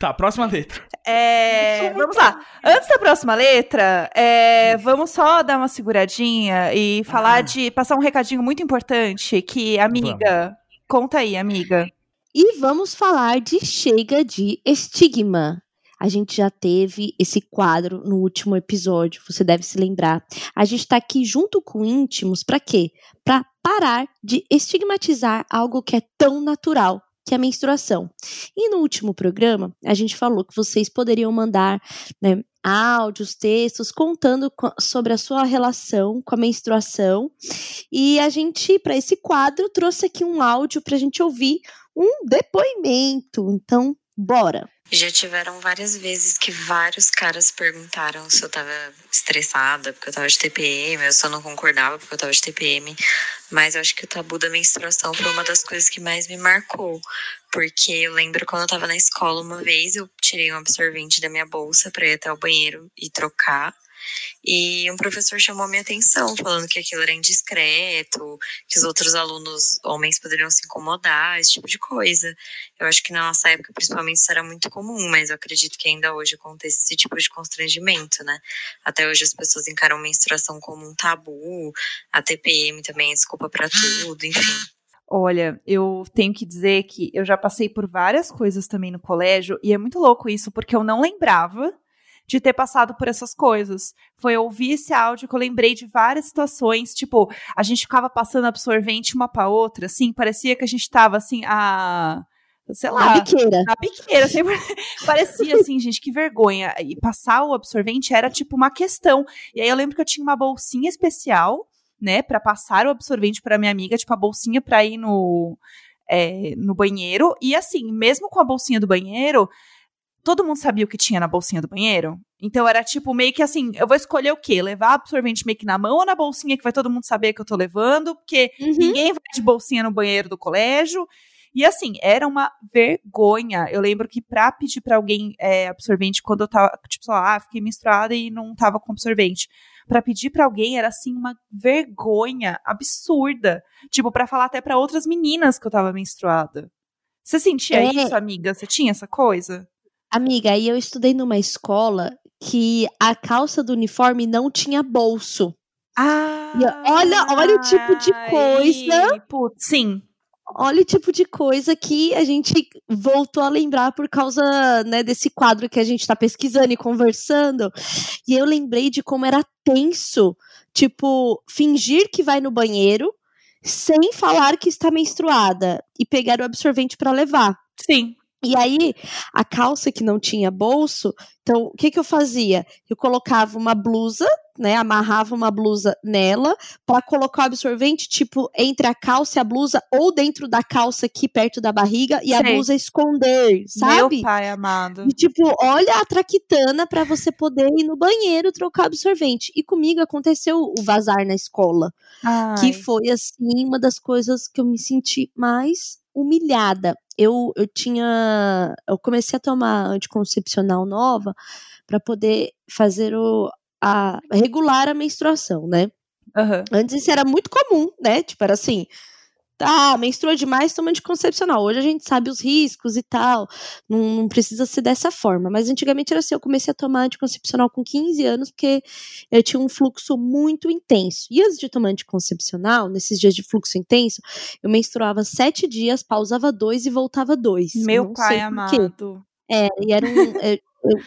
Tá, próxima letra. É, vamos lá. Antes da próxima letra, é, vamos só dar uma seguradinha e falar Ah. de. passar um recadinho muito importante que, amiga. Conta aí, amiga. E vamos falar de Chega de Estigma. A gente já teve esse quadro no último episódio, você deve se lembrar. A gente tá aqui junto com íntimos para quê? Para parar de estigmatizar algo que é tão natural, que é a menstruação. E no último programa, a gente falou que vocês poderiam mandar né, áudios, textos contando co- sobre a sua relação com a menstruação. E a gente, para esse quadro, trouxe aqui um áudio para a gente ouvir um depoimento. Então, bora. Já tiveram várias vezes que vários caras perguntaram se eu tava estressada porque eu tava de TPM, eu só não concordava porque eu tava de TPM. Mas eu acho que o tabu da menstruação foi uma das coisas que mais me marcou. Porque eu lembro quando eu tava na escola uma vez, eu tirei um absorvente da minha bolsa pra ir até o banheiro e trocar. E um professor chamou minha atenção, falando que aquilo era indiscreto, que os outros alunos homens poderiam se incomodar, esse tipo de coisa. Eu acho que na nossa época, principalmente, isso era muito comum, mas eu acredito que ainda hoje aconteça esse tipo de constrangimento, né? Até hoje as pessoas encaram menstruação como um tabu, a TPM também é desculpa pra tudo, enfim. Olha, eu tenho que dizer que eu já passei por várias coisas também no colégio e é muito louco isso, porque eu não lembrava de ter passado por essas coisas. Foi ouvir esse áudio que eu lembrei de várias situações, tipo, a gente ficava passando absorvente uma pra outra, assim, parecia que a gente tava assim, a sei A lá, biqueira. a biqueira, sempre *laughs* parecia assim, gente, que vergonha. E passar o absorvente era tipo uma questão. E aí eu lembro que eu tinha uma bolsinha especial, né, Pra passar o absorvente pra minha amiga, tipo a bolsinha pra ir no é, no banheiro. E assim, mesmo com a bolsinha do banheiro, todo mundo sabia o que tinha na bolsinha do banheiro. Então era tipo meio que assim, eu vou escolher o quê? Levar absorvente meio que na mão ou na bolsinha que vai todo mundo saber que eu tô levando, porque Uhum. Ninguém vai de bolsinha no banheiro do colégio. E assim, era uma vergonha. Eu lembro que pra pedir pra alguém é, absorvente, quando eu tava, tipo, sei lá, ah, fiquei menstruada e não tava com absorvente. Pra pedir pra alguém era assim uma vergonha absurda. Tipo, pra falar até pra outras meninas que eu tava menstruada. Você sentia É. isso, amiga? Você tinha essa coisa? Amiga, aí eu estudei numa escola que a calça do uniforme não tinha bolso. Ah, E olha- olha o tipo de coisa. Putz, sim. Olha o tipo de coisa que a gente voltou a lembrar por causa né, desse quadro que a gente tá pesquisando e conversando. E eu lembrei de como era tenso, tipo, fingir que vai no banheiro sem falar que está menstruada e pegar o absorvente para levar. Sim. E aí, a calça que não tinha bolso, então o que que eu fazia? Eu colocava uma blusa, né, amarrava uma blusa nela para colocar o absorvente tipo entre a calça e a blusa ou dentro da calça aqui perto da barriga e a Sei. blusa esconder, sabe? Meu pai amado. E tipo, olha a traquitana pra você poder ir no banheiro trocar absorvente. E comigo aconteceu o vazar na escola que Ai. foi assim uma das coisas que eu me senti mais humilhada. Eu, eu tinha, eu comecei a tomar anticoncepcional nova para poder fazer o a regular a menstruação, né? Aham. Antes isso era muito comum, né? Tipo, era assim, tá, menstruou demais, toma anticoncepcional. Hoje a gente sabe os riscos e tal, não, não precisa ser dessa forma. Mas antigamente era assim, eu comecei a tomar anticoncepcional com 15 anos, porque eu tinha um fluxo muito intenso. E antes de tomar anticoncepcional, nesses dias de fluxo intenso, eu menstruava sete dias, pausava dois e voltava dois. Meu pai amado. É, e era um, é,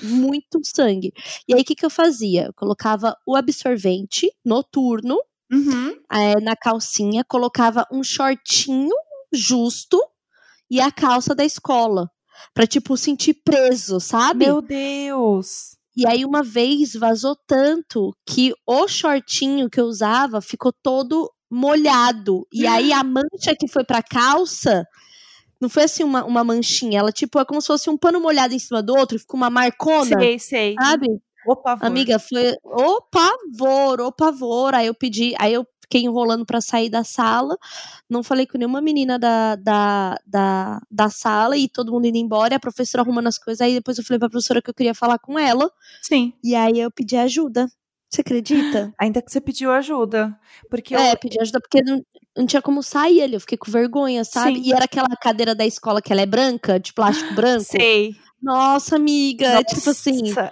muito sangue. E aí, o que, que eu fazia? Eu colocava o absorvente noturno Uhum. é, na calcinha, colocava um shortinho justo e a calça da escola. Pra, tipo, sentir preso, sabe? Meu Deus. E aí, uma vez vazou tanto que o shortinho que eu usava ficou todo molhado. E aí, a *gasps* mancha que foi pra calça. Não foi assim uma, uma manchinha, ela tipo é como se fosse um pano molhado em cima do outro, ficou uma marcona, Sei, sei. sabe? O pavor. Amiga, foi o pavor, o pavor. Aí eu pedi, aí eu fiquei enrolando pra sair da sala. Não falei com nenhuma menina da, da, da, da sala e todo mundo indo embora. E a professora arrumando as coisas. Aí depois eu falei pra professora que eu queria falar com ela. Sim. E aí eu pedi ajuda. Você acredita? *gasps* Ainda que você pediu ajuda. Porque É, eu. pedi ajuda porque não, não tinha como sair ali. Eu fiquei com vergonha, sabe? Sim. E era aquela cadeira da escola que ela é branca, de plástico branco. Sei. Nossa, amiga. Tipo assim, Nossa.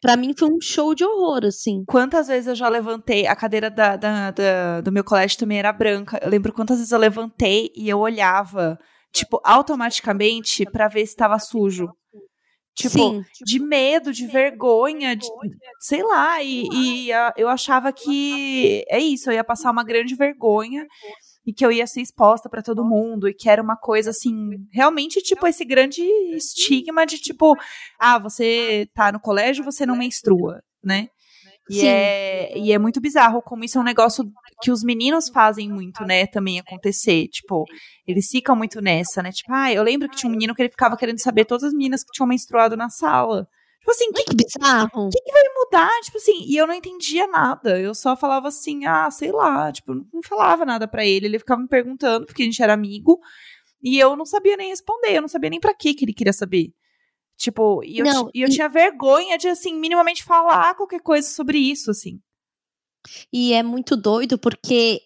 pra mim foi um show de horror, assim. Quantas vezes eu já levantei? A cadeira da, da- da- do meu colégio também era branca. Eu lembro quantas vezes eu levantei e eu olhava, tipo, automaticamente pra ver se estava sujo. Tipo, Sim. de medo, de vergonha, de, sei lá. E, e, eu achava que é isso, eu ia passar uma grande vergonha e que eu ia ser exposta pra todo mundo e que era uma coisa assim, realmente tipo esse grande estigma de tipo, ah, você tá no colégio, você não menstrua, né? E Sim. é, e é muito bizarro como isso é um negócio que os meninos fazem muito, né, também acontecer. Tipo, eles ficam muito nessa, né? Tipo, ah, eu lembro que tinha um menino que ele ficava querendo saber todas as meninas que tinham menstruado na sala. Tipo assim, que, Que bizarro. que, que vai mudar? Tipo assim, e eu não entendia nada. Eu só falava assim, ah, sei lá, tipo, não falava nada pra ele. Ele ficava me perguntando, porque a gente era amigo, e eu não sabia nem responder, eu não sabia nem pra que que ele queria saber. Tipo, e eu, Não, e eu e- tinha vergonha de, assim, minimamente falar qualquer coisa sobre isso, assim. E é muito doido porque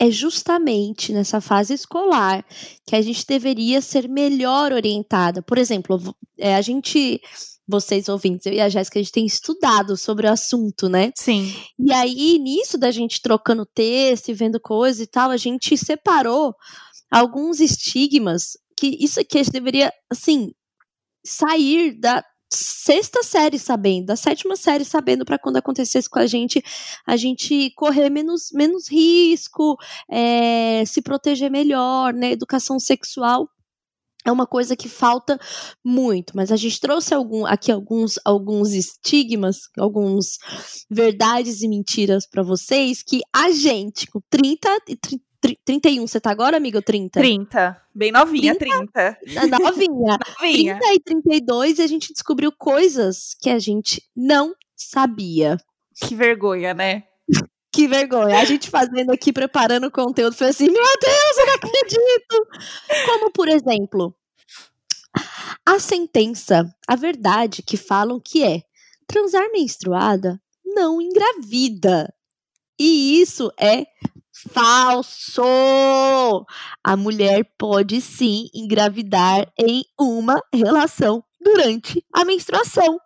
é justamente nessa fase escolar que a gente deveria ser melhor orientada. Por exemplo, é, a gente, vocês ouvintes, eu e a Jéssica, a gente tem estudado sobre o assunto, né? Sim. E aí, nisso da gente trocando texto e vendo coisa e tal, a gente separou alguns estigmas que isso aqui a gente deveria, assim, sair da sexta série sabendo, da sétima série sabendo para quando acontecesse com a gente, a gente correr menos, menos risco, é, se proteger melhor, né? Educação sexual é uma coisa que falta muito, mas a gente trouxe algum, aqui alguns, alguns estigmas, alguns verdades e mentiras para vocês que a gente, com 30 e tri- tri- 31, você tá agora, amigo? 30? 30. Bem novinha, 30. Novinha. *laughs* Novinha. 30 e 32 e a gente descobriu coisas que a gente não sabia. Que vergonha, né? *laughs* Que vergonha. A gente fazendo aqui, preparando o conteúdo, foi assim, meu Deus, eu não acredito. Como, por exemplo, a sentença, a verdade que falam que é transar menstruada não engravida. E isso é falso. A mulher pode sim engravidar em uma relação durante a menstruação.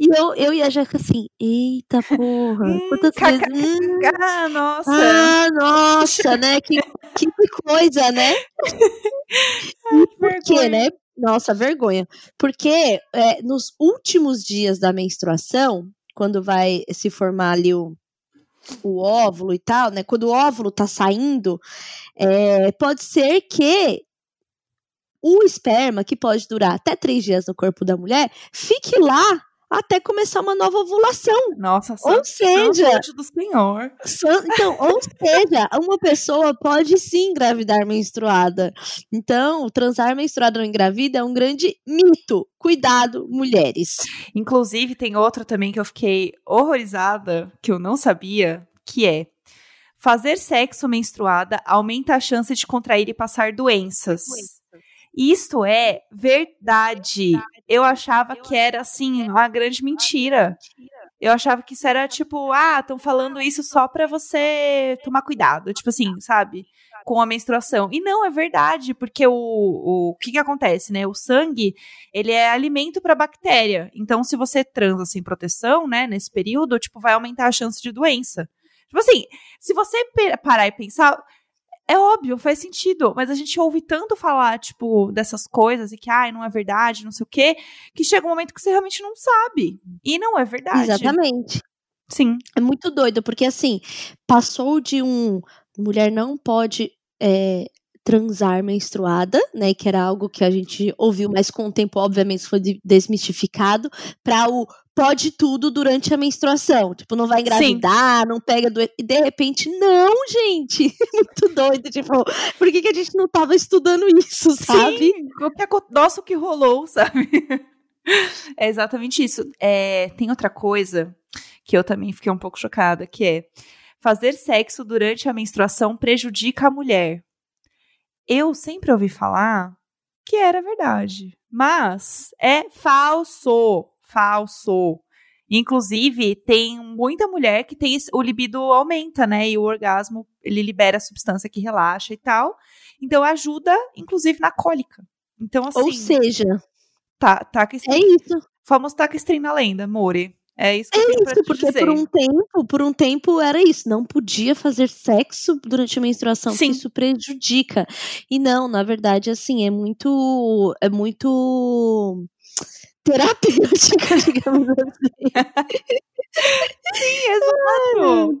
E eu, eu e a Jéssica assim, eita porra, Hum, quantas vezes. Hum, Ah, nossa. ah, nossa, né? Que, que coisa, né? *laughs* Por quê, né? Nossa, vergonha. Porque é, nos últimos dias da menstruação, quando vai se formar ali o, o óvulo e tal, né? Quando o óvulo tá saindo, é, pode ser que o esperma, que pode durar até três dias no corpo da mulher, fique lá até começar uma nova ovulação. Nossa, Ou seja- do Senhor. Então, ou *laughs* seja, uma pessoa pode sim engravidar menstruada. Então, transar menstruada não engravida é um grande mito. Cuidado, mulheres. Inclusive, tem outro também que eu fiquei horrorizada, que eu não sabia, que é fazer sexo menstruada aumenta a chance de contrair e passar doenças. Isto é verdade. Eu achava que era, assim, uma grande mentira. Eu achava que isso era tipo, ah, estão falando isso só pra você tomar cuidado. Tipo assim, sabe? Com a menstruação. E não, é verdade, porque o, o, o que que acontece, né? O sangue, ele é alimento pra bactéria. Então, se você transa sem proteção, né, nesse período, tipo, vai aumentar a chance de doença. Tipo assim, se você parar e pensar, é óbvio, faz sentido, mas a gente ouve tanto falar, tipo, dessas coisas e que, ai, não é verdade, não sei o quê, que chega um momento que você realmente não sabe. E não é verdade. Exatamente. Sim. É muito doido, porque assim, passou de um. Mulher não pode é, transar menstruada, né? Que era algo que a gente ouviu, mas com o tempo, obviamente, foi de- desmistificado, para o pode tudo durante a menstruação. Tipo, não vai engravidar, não pega doença. E de repente, não, gente. *laughs* muito doido. Tipo, por que, que a gente não tava estudando isso, sabe? Sim, o que aco- nossa, o que rolou, *laughs* sabe? É exatamente isso. É, tem outra coisa que eu também fiquei um pouco chocada, que é fazer sexo durante a menstruação prejudica a mulher. Eu sempre ouvi falar que era verdade, mas é falso, falso. Inclusive, tem muita mulher que tem o libido aumenta, né? E o orgasmo, ele libera a substância que relaxa e tal. Então ajuda, inclusive, na cólica. Então, assim, Ou seja, tá, taca é stream, isso. vamos taca stream na lenda, More. É isso que É eu tenho pra isso, te porque dizer. por um tempo, por um tempo era isso, não podia fazer sexo durante a menstruação, Sim. isso prejudica. E não, na verdade, assim, é muito é muito terapêutica, *laughs* digamos assim. Sim, exato.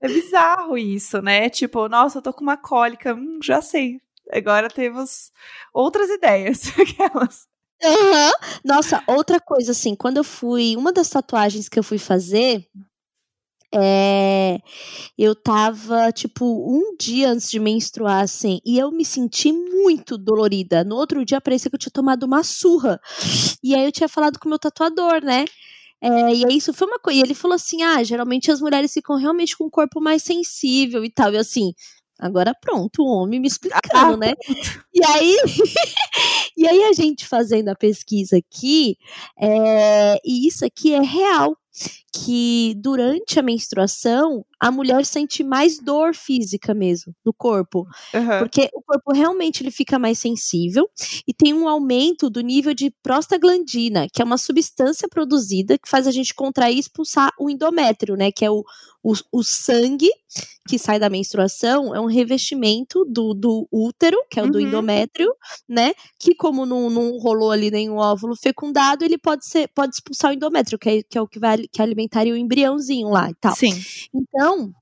É bizarro isso, né? Tipo, nossa, eu tô com uma cólica, hum, já sei. Agora temos outras ideias. *laughs* Aquelas. Aham. Nossa, outra coisa, assim, quando eu fui. Uma das tatuagens que eu fui fazer. É, eu tava, tipo, um dia antes de menstruar, assim, e eu me senti muito dolorida. No outro dia parecia que eu tinha tomado uma surra. E aí eu tinha falado com o meu tatuador, né? É, e aí isso foi uma coisa. E ele falou assim: ah, geralmente as mulheres ficam realmente com o corpo mais sensível e tal. E assim, agora pronto, o homem me explicando, né? E aí, *laughs* e aí a gente fazendo a pesquisa aqui, é, e isso aqui é real, que durante a menstruação a mulher sente mais dor física mesmo no corpo, Aham. porque o corpo realmente ele fica mais sensível e tem um aumento do nível de prostaglandina, que é uma substância produzida que faz a gente contrair e expulsar o endométrio, né? Que é o, o, o sangue que sai da menstruação, é um revestimento do, do útero, que é o do Uhum. endométrio, né? Que como não, não rolou ali nenhum óvulo fecundado, ele pode ser pode expulsar o endométrio, que é, que é o que vai que alimentaria o embriãozinho lá e tal. Sim. Então,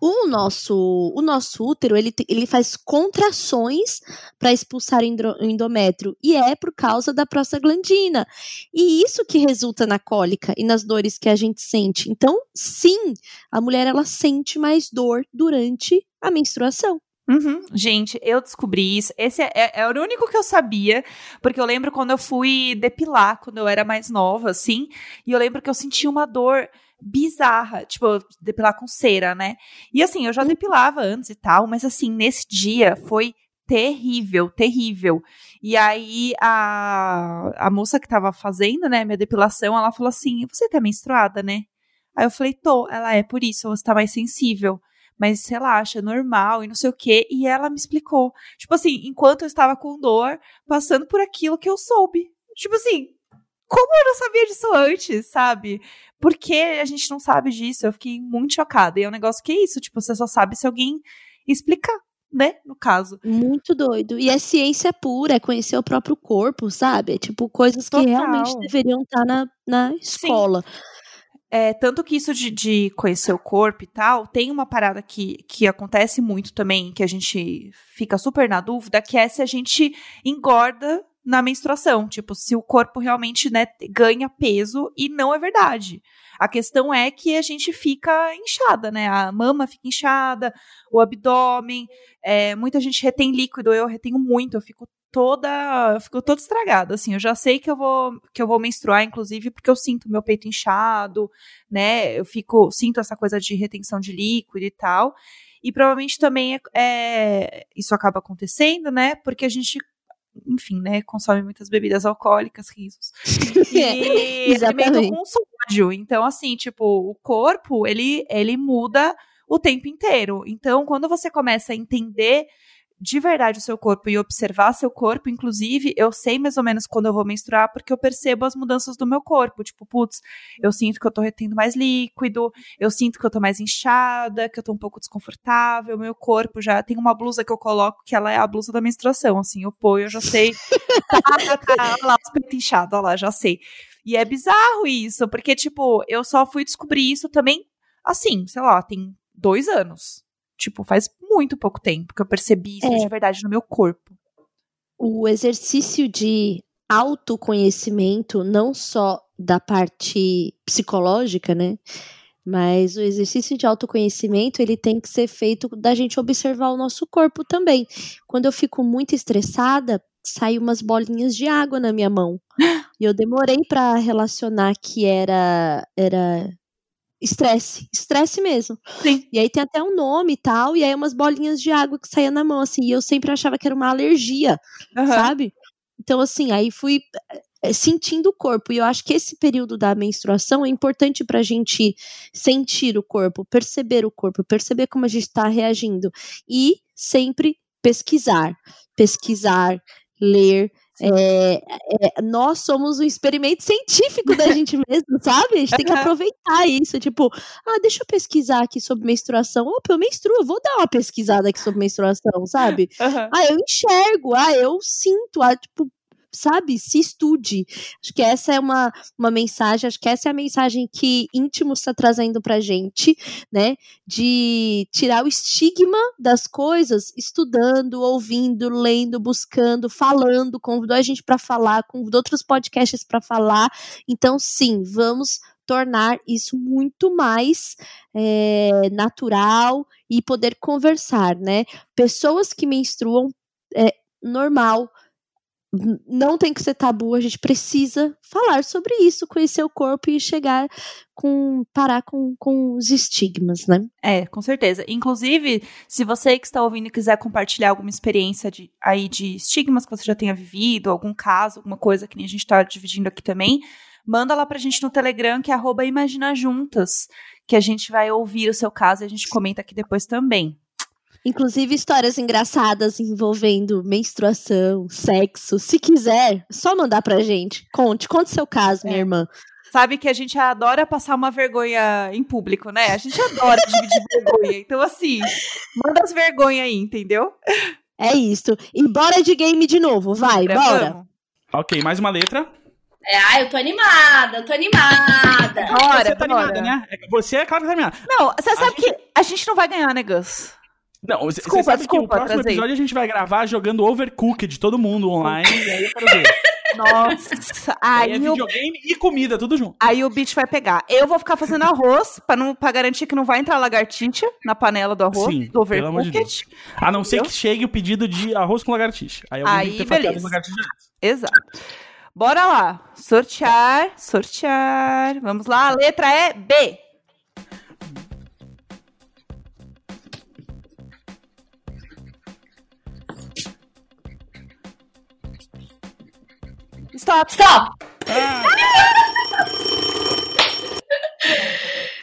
o nosso, o nosso útero, ele, ele faz contrações para expulsar o endométrio, e é por causa da prostaglandina. E isso que resulta na cólica e nas dores que a gente sente. Então, sim, a mulher ela sente mais dor durante a menstruação. Uhum. Gente, eu descobri isso. Esse é, é, é o único que eu sabia, porque eu lembro quando eu fui depilar, quando eu era mais nova, assim, e eu lembro que eu senti uma dor bizarra, tipo, depilar com cera, né? E assim, eu já depilava antes e tal, mas assim, nesse dia foi terrível, terrível. E aí a, a moça que tava fazendo, né, minha depilação, ela falou assim: "Você tá menstruada, né?" Aí eu falei: "Tô". Ela é por isso, você tá mais sensível mas relaxa, é normal e não sei o quê. E ela me explicou. Tipo assim, enquanto eu estava com dor, passando por aquilo que eu soube. Tipo assim, como eu não sabia disso antes, sabe? Por que a gente não sabe disso? Eu fiquei muito chocada. E é um negócio que é isso, tipo, você só sabe se alguém explicar, né? No caso. Muito doido. E é ciência pura, é conhecer o próprio corpo, sabe? É tipo coisas que Total. realmente deveriam estar na, na escola. É, tanto que isso de, de conhecer o corpo e tal, tem uma parada que, que acontece muito também, que a gente fica super na dúvida, que é se a gente engorda na menstruação. Tipo, se o corpo realmente né, ganha peso, e não é verdade. A questão é que a gente fica inchada, né? A mama fica inchada, o abdômen, é, muita gente retém líquido, eu retenho muito, eu fico toda, eu fico toda estragada, assim, eu já sei que eu vou que eu vou menstruar inclusive porque eu sinto meu peito inchado, né? Eu fico sinto essa coisa de retenção de líquido e tal. E provavelmente também é, é, isso acaba acontecendo, né? Porque a gente enfim, né, consome muitas bebidas alcoólicas, risos. *laughs* E exatamente. alimento com sódio. Então, assim, tipo, o corpo, ele, ele muda o tempo inteiro. Então, quando você começa a entender de verdade o seu corpo e observar seu corpo, inclusive, eu sei mais ou menos quando eu vou menstruar, porque eu percebo as mudanças do meu corpo. Tipo, putz, eu sinto que eu tô retendo mais líquido, eu sinto que eu tô mais inchada, que eu tô um pouco desconfortável, meu corpo já tem uma blusa que eu coloco que ela é a blusa da menstruação, assim, eu ponho, eu já sei. *laughs* tá, tá, tá, olha lá, os peitos inchados, olha lá, já sei. E é bizarro isso, porque, tipo, eu só fui descobrir isso também, assim, sei lá, tem dois anos. Tipo, faz muito pouco tempo que eu percebi isso É. de verdade no meu corpo. o exercício de autoconhecimento, não só da parte psicológica, né? Mas o exercício de autoconhecimento, ele tem que ser feito da gente observar o nosso corpo também. Quando eu fico muito estressada, saem umas bolinhas de água na minha mão. *gasps* E eu demorei para relacionar que era era estresse, estresse mesmo. Sim. E aí tem até um nome e tal, e aí umas bolinhas de água que saía na mão assim, e eu sempre achava que era uma alergia Aham. sabe? Então, assim, aí fui eh, sentindo o corpo. E eu acho que esse período da menstruação é importante pra gente sentir o corpo, perceber o corpo, perceber como a gente está reagindo. E sempre pesquisar. Pesquisar, ler. É, é, nós somos um experimento científico da *laughs* gente mesmo, sabe? A gente tem que aproveitar isso. Tipo, ah, deixa eu pesquisar aqui sobre menstruação. Opa, eu menstruo, eu vou dar uma pesquisada aqui sobre menstruação, sabe? Aham. Ah, eu enxergo, ah, eu sinto, ah, tipo, sabe, se estude. Acho que essa é uma, uma mensagem, acho que essa é a mensagem que íntimo está trazendo pra gente, né? De tirar o estigma das coisas, estudando, ouvindo, lendo, buscando, falando, convidou a gente para falar, convidou outros podcasts para falar. Então, sim, vamos tornar isso muito mais é, natural e poder conversar, né? Pessoas que menstruam é normal, não tem que ser tabu, a gente precisa falar sobre isso, conhecer o corpo e chegar com parar com, com os estigmas, né? É, com certeza. Inclusive, se você que está ouvindo quiser compartilhar alguma experiência de, aí de estigmas que você já tenha vivido, algum caso, alguma coisa que a gente está dividindo aqui também, manda lá pra gente no Telegram, que é arroba Imagina Juntas, que a gente vai ouvir o seu caso e a gente comenta aqui depois também. Inclusive histórias engraçadas envolvendo menstruação, sexo. Se quiser, é só mandar pra gente. Conte, conte seu caso, minha É. irmã. Sabe que a gente adora passar uma vergonha em público, né? A gente adora *laughs* dividir vergonha. Então, assim, manda as vergonhas aí, entendeu? É isso. E bora de game de novo, vai, bora. Vamos. Ok, mais uma letra. É, ai, eu tô animada, eu tô animada. Bora, você tá bora. animada, né? Você é claro que tá animada. Não, você A sabe que a gente não vai ganhar, né, Gus? Não, você Desculpa, sabe que desculpa, o próximo episódio a gente vai gravar jogando Overcooked de todo mundo online. e aí eu quero ver. *laughs* Nossa, Aí é aí, o, videogame e comida, tudo junto. aí o bicho vai pegar. Eu vou ficar fazendo arroz pra, não, garantir que não vai entrar lagartixa na panela do arroz, Sim, do pelo amor de overcooked. A não ser que chegue o pedido de arroz com lagartixa. Aí Aí, que beleza. as lagartixas. Exato. Bora lá. Sortear, sortear. Vamos lá, a letra é B. Stop. Stop!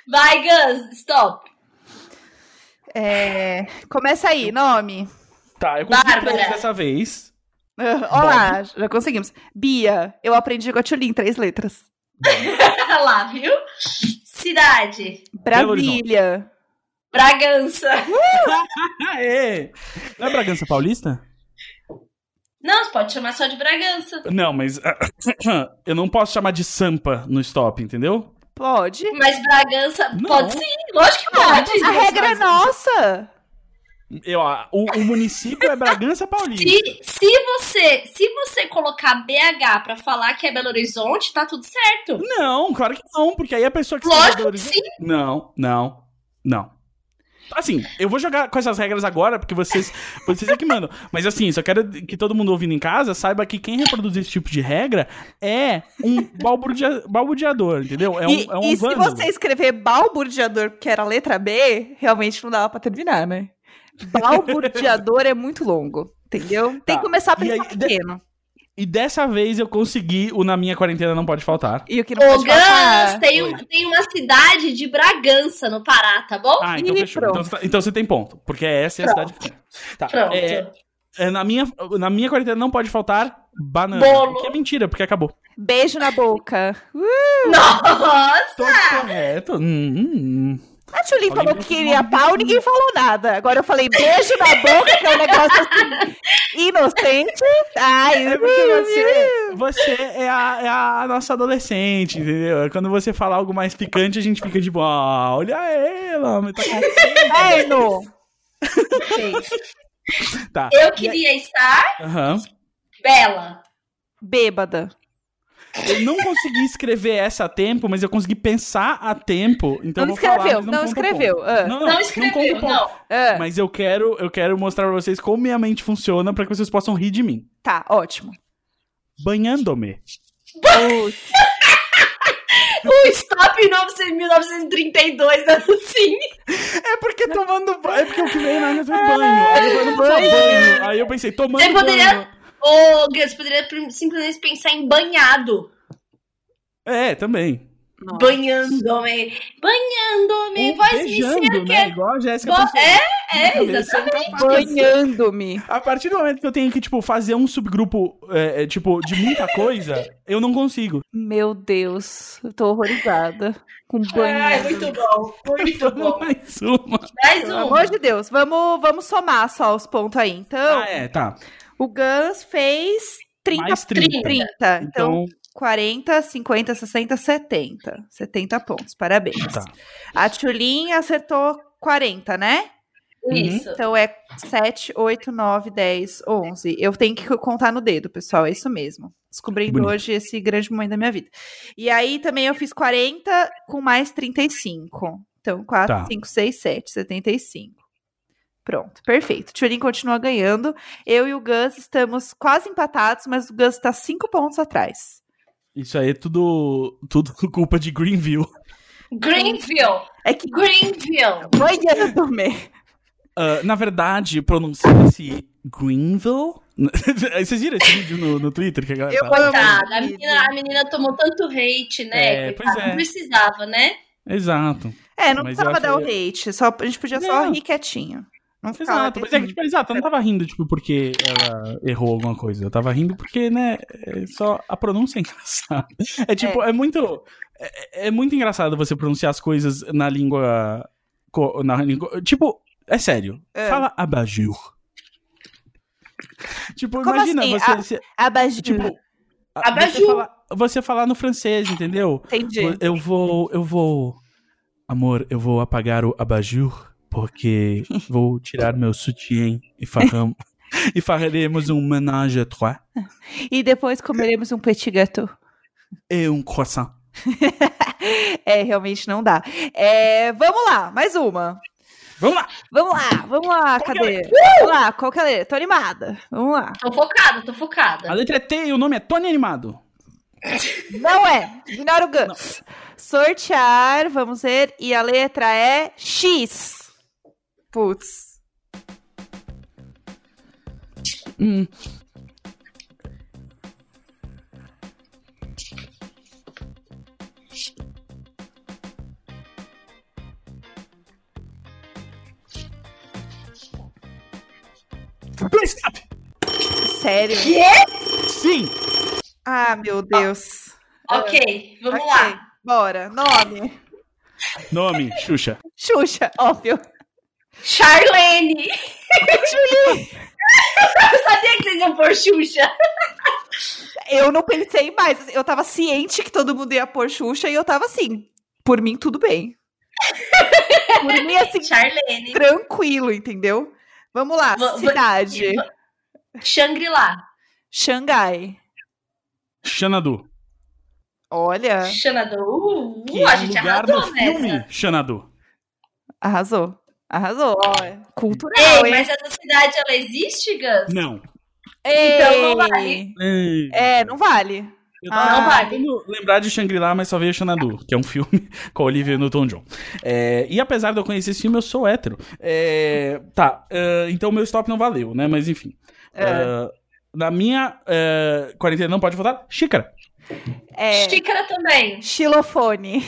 Vai, Gus, stop. É, começa aí, nome. Tá, eu consegui Bárbara. três dessa vez. Olá, já conseguimos. Bia, eu aprendi com a Tchulin, três letras. lá, viu? Cidade. Brasília. Bragança. Aê! *laughs* Não é Bragança Paulista? Não, você pode chamar só de Bragança. Não, mas *coughs* eu não posso chamar de Sampa no stop, entendeu? Pode. Mas Bragança Não. pode sim, lógico que pode. A regra é nossa. Eu, ah, o, o município é Bragança Paulista. Se, se você se você colocar BH pra falar que é Belo Horizonte, tá tudo certo. Não, claro que não, porque aí a pessoa que escreveu Lógico Belo que Horizonte- sim. Não, não, não. Assim, eu vou jogar com essas regras agora, porque vocês, vocês é que mandam. Mas assim, só quero que todo mundo ouvindo em casa saiba que quem reproduz esse tipo de regra é um balbudia- balbuciador, entendeu? É um, e é um e se você escrever balbuciador, que era a letra B, realmente não dava pra terminar, né? Balbuciador é muito longo, entendeu? Tem Tá. que começar a pensar aí, de- pequeno. E dessa vez eu consegui o Na Minha Quarentena Não Pode Faltar. E o que não Ô, pode faltar... Gans, tem, um- tem uma cidade de Bragança no Pará, tá bom? Ah, então Ih, fechou. pronto. Então, você tá- então você tem ponto, porque essa é a cidade que tem. Tá, Pronto. é, é, na, minha, na minha quarentena não pode faltar banana. Bolo. Que é mentira, porque acabou. Beijo na boca. Nossa! Todo correto. Hum, hum, hum. A Tchulin Alguém falou que queria pau, ninguém falou nada. Agora eu falei beijo na boca, que é um negócio assim, *laughs* inocente. Ai, É você, você é, a, é a nossa adolescente, entendeu? Quando você fala algo mais picante, a gente fica de boa. Ah, olha ela, mas tá com- *laughs* inferno. Tá. Eu queria estar Aham. bela. Bêbada. Eu não consegui escrever essa a tempo, mas eu consegui pensar a tempo. Então Não eu escreveu, não conta escreveu, ponto. ah. Não, Não, escreveu, ponto. não. Ah, Mas eu quero, eu quero mostrar pra vocês como minha mente funciona pra que vocês possam rir de mim. Tá, ótimo. Banhando-me. *laughs* O Stop 1900 1932, assim. É porque tomando banho. É porque o que veio na minha foi banho. Aí eu falei, não precisa banho. Aí eu pensei, tomando Você poderia- Ô, Gans, poderia prim- simplesmente pensar em banhado. É, também. Banhando-me. Banhando-me. Inicial que né? é. Igual a Jéssica Bo-. É, é, Cabeça. exatamente. Banhando-me. A partir do momento que eu tenho que, tipo, fazer um subgrupo, é, é, tipo, de muita coisa, eu não consigo. Meu Deus, eu tô horrorizada. Com Ai, banho. muito bom. Muito bom. Mais uma. Mais Pelo um. amor de Deus, vamos, vamos somar só os pontos aí. Então, Ah, é, tá. O Gans fez 30. Mais 30. 30. Então, Então, 40, 50, 60, 70. 70 pontos, parabéns. tá. A Tchulin acertou 40, né? Isso. Então é 7, 8, 9, 10, 11. Eu tenho que contar no dedo, pessoal, é isso mesmo. Descobrindo Bonito. hoje esse grande momento da minha vida. E aí também eu fiz 40 com mais 35. Então 4, Tá. 5, 6, 7, 75. Pronto, perfeito. Tchulin continua ganhando. Eu e o Gus estamos quase empatados, mas o Gus está 5 pontos atrás. Isso aí é tudo, tudo *laughs* culpa de Greenville. Greenville. É que Greenville. banhando-me. Ah, na verdade, pronuncia-se Greenville. *laughs* Vocês viram esse vídeo no, no Twitter que a galera Eu tá- Coitada, a menina, a menina tomou tanto hate, né? É, pois é. Não precisava, né? Exato. É, não Mas precisava dar o hate. Só, a gente podia só Não. rir quietinho. Não Exato, mas é que, tipo, exato, eu não tava rindo, tipo, porque ela errou alguma coisa. Eu tava rindo porque, né, é só a pronúncia é engraçada. É tipo, é, muito. É, é muito engraçado você pronunciar as coisas na língua. Na língua tipo, é sério. É. Fala abajur. Tipo, Como imagina assim? você. Ah, você- Abajur. tipo, a- você Abajur. falar, você falar no francês, entendeu? Entendi. Eu vou. Eu vou. Amor, eu vou apagar o abajur porque vou tirar meu sutiã e, *laughs* e faremos um ménage à trois E depois comeremos um petit gâteau. e um croissant. *laughs* É, realmente não dá. É, vamos lá, mais uma. Vamos lá! Vamos lá, vamos lá, Qual cadê? Vamos lá, qual que é a letra? Tô animada. Vamos lá. Tô focada, tô A focada. letra é T e o nome é Tony Animado. *laughs* Não é, ignora o Gus. Sortear, vamos ver. E a letra é X. Putz. Hum. Stop! Sério? Sim! Ah, meu Deus. Ok, vamos Ok, lá. Bora. Nome. Nome, Xuxa. Xuxa, óbvio. Charlene! *laughs* Eu sabia que vocês iam pôr Xuxa. Eu não pensei mais. Eu tava ciente que todo mundo ia pôr Xuxa e eu tava assim. Por mim, tudo bem. Por mim, assim, Charlene. tranquilo, entendeu? Vamos lá. Cidade. Shangri-La. Xangai. Xanadu. Olha, Xanadu. Uh, Que a gente lugar arrasou no filme nessa. Xanadu. arrasou. Arrasou. Ó, cultural, Ei, hein? mas essa cidade, ela existe, Gus? Não. Então não vale. Ei. É, não vale. Eu Ah, tava não vale. lembrar de Shangri-La, mas só veio Xanadu, que é um filme *laughs* com a Olivia Newton-John. É, e apesar de eu conhecer esse filme, eu sou hétero. É, tá, é, então meu stop não valeu, né? Mas enfim. É. É, na minha é, quarentena não pode votar? Xícara. É, Xícara também. xilofone.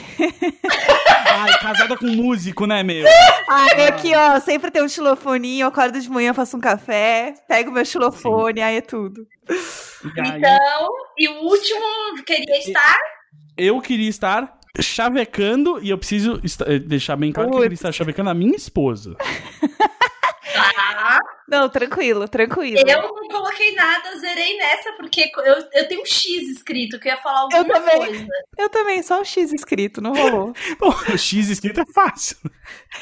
Ai, casada com músico, né, meu? Ai, aqui, ó, sempre tem um xilofoninho, eu acordo de manhã, faço um café, pego meu xilofone, aí é tudo. E aí, Então, e o último queria estar. eu queria estar chavecando, e eu preciso eh, deixar bem claro que eu queria estar chavecando a minha esposa. *laughs* Não, tranquilo, tranquilo. Eu não coloquei nada, zerei nessa, porque eu, eu tenho um X escrito, que eu ia falar alguma Eu também. coisa. Eu também, só o X escrito, não rolou. *laughs* O X escrito é fácil.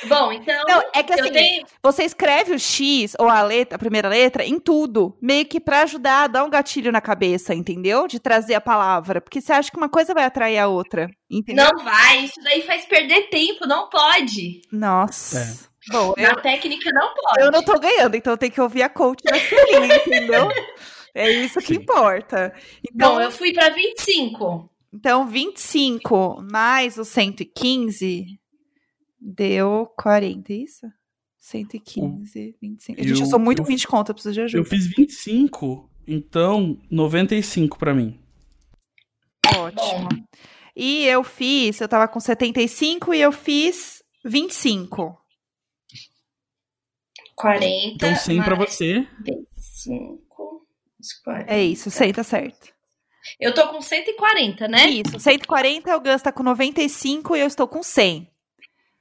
Bom, então. Não, é que assim, tenho. você escreve o X ou a letra, a primeira letra, em tudo, meio que pra ajudar a dar um gatilho na cabeça, entendeu? De trazer a palavra, porque você acha que uma coisa vai atrair a outra, entendeu? Não vai, isso daí faz perder tempo, não pode. Nossa. Bom, eu, Na técnica não pode. eu não tô ganhando, então tem que ouvir a coach da Celine, *laughs* entendeu? É isso que Sim. importa. Então, Bom, eu fui pra 25. então 25 mais o 115 deu 40, é isso? 115, 25. Gente, eu Eu- sou muito eu- ruim de conta, eu preciso de ajuda. Eu fiz 25, então 95 pra mim. Ótimo. E eu fiz, eu tava com 75 e eu fiz 25. 40. Então 100 pra você. 25. mais 40. É isso, 100 tá certo. Eu tô com 140, né? Isso, 140, o Gus tá com 95 e eu estou com 100.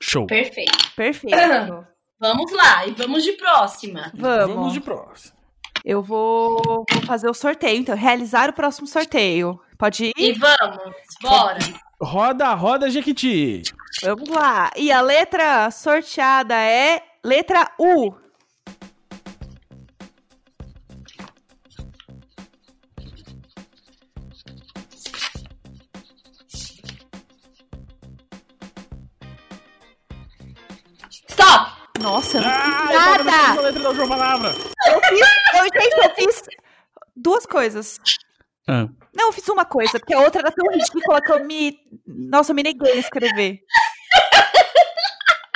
Show. Perfeito. Perfeito. *clears throat* Vamos lá, e vamos de próxima. Vamos. Vamos de próximo. Eu vou, vou fazer o sorteio, então. Realizar o próximo sorteio. Pode ir? E vamos, bora. Roda, roda, Jequiti. Vamos lá. E a letra sorteada é letra U. Nossa, eu não Ah, fiz eu tava nada. a letra da última palavra. Eu fiz, eu, gente, eu fiz duas coisas. Ah, Não, eu fiz uma coisa, porque a outra era tão ridícula que eu me. Nossa, eu me neguei a escrever.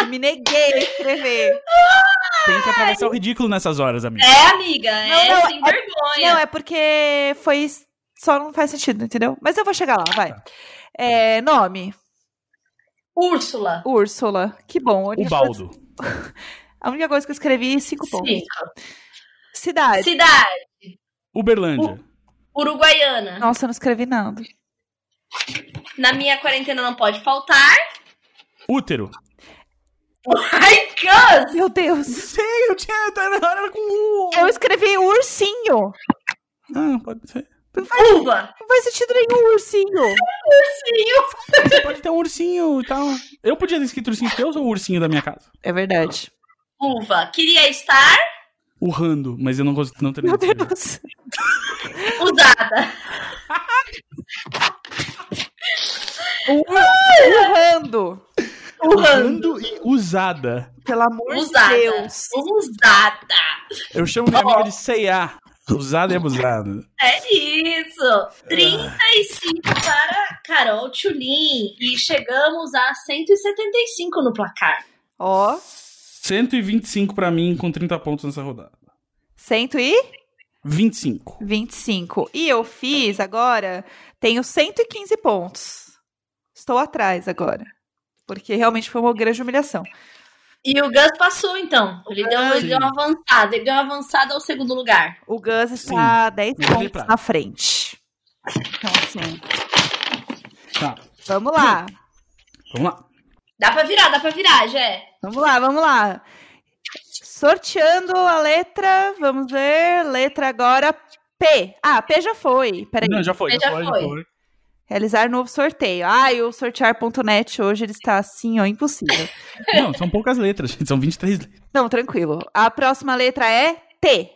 Eu me neguei a escrever. tem que atravessar o ridículo nessas horas, amigo. É, amiga, é Não, não, sem é- vergonha. Não, é porque foi. Só não faz sentido, entendeu? Mas eu vou chegar lá, vai. É, nome: Úrsula. Úrsula. Que bom. O baldo. *laughs* A única coisa que eu escrevi, cinco pontos. Cinco. Cidade. Cidade. Uberlândia. Uruguaiana. Nossa, eu não escrevi nada. Na minha quarentena não pode faltar. Útero. Ai, Gus! Meu Deus. Sei, eu tinha. Era com U. Eu escrevi ursinho. Ah, pode ser. Uva. Não faz sentido nenhum *laughs* ursinho. Você pode ter um ursinho e tal. Eu podia ter escrito ursinho, porque eu sou o ursinho da minha casa. É verdade. Uva. Queria estar Urrando, mas eu não consigo não Meu terminar. Deus. usada. *laughs* Urrando. Urrando e usada. Pelo amor Usada. de Deus. Usada. Eu chamo minha amiga de C&A. Usada e abusada. É isso. 35 para Carol Tchulin. E chegamos a 175 no placar. Ó, 125 pra mim com 30 pontos nessa rodada. 125. 25. E eu fiz agora, tenho 115 pontos. Estou atrás agora. Porque realmente foi uma grande humilhação. E o Gus passou, então. Ele deu, ele deu uma avançada. Ele deu uma avançada ao segundo lugar. O Gus está 10 Medalha de pontos na frente. Então, assim, Tá, vamos lá. vamos lá. Dá pra virar, dá pra virar, Jé. Vamos lá, vamos lá. Sorteando a letra, vamos ver. Letra agora P. Ah, P já foi. Peraí. Não, já foi, já, Já foi, já foi. Realizar novo sorteio. Ah, e o sortear.net hoje ele está assim, ó, impossível. *laughs* Não, são poucas letras, gente. São 23 letras. Não, tranquilo. A próxima letra é T.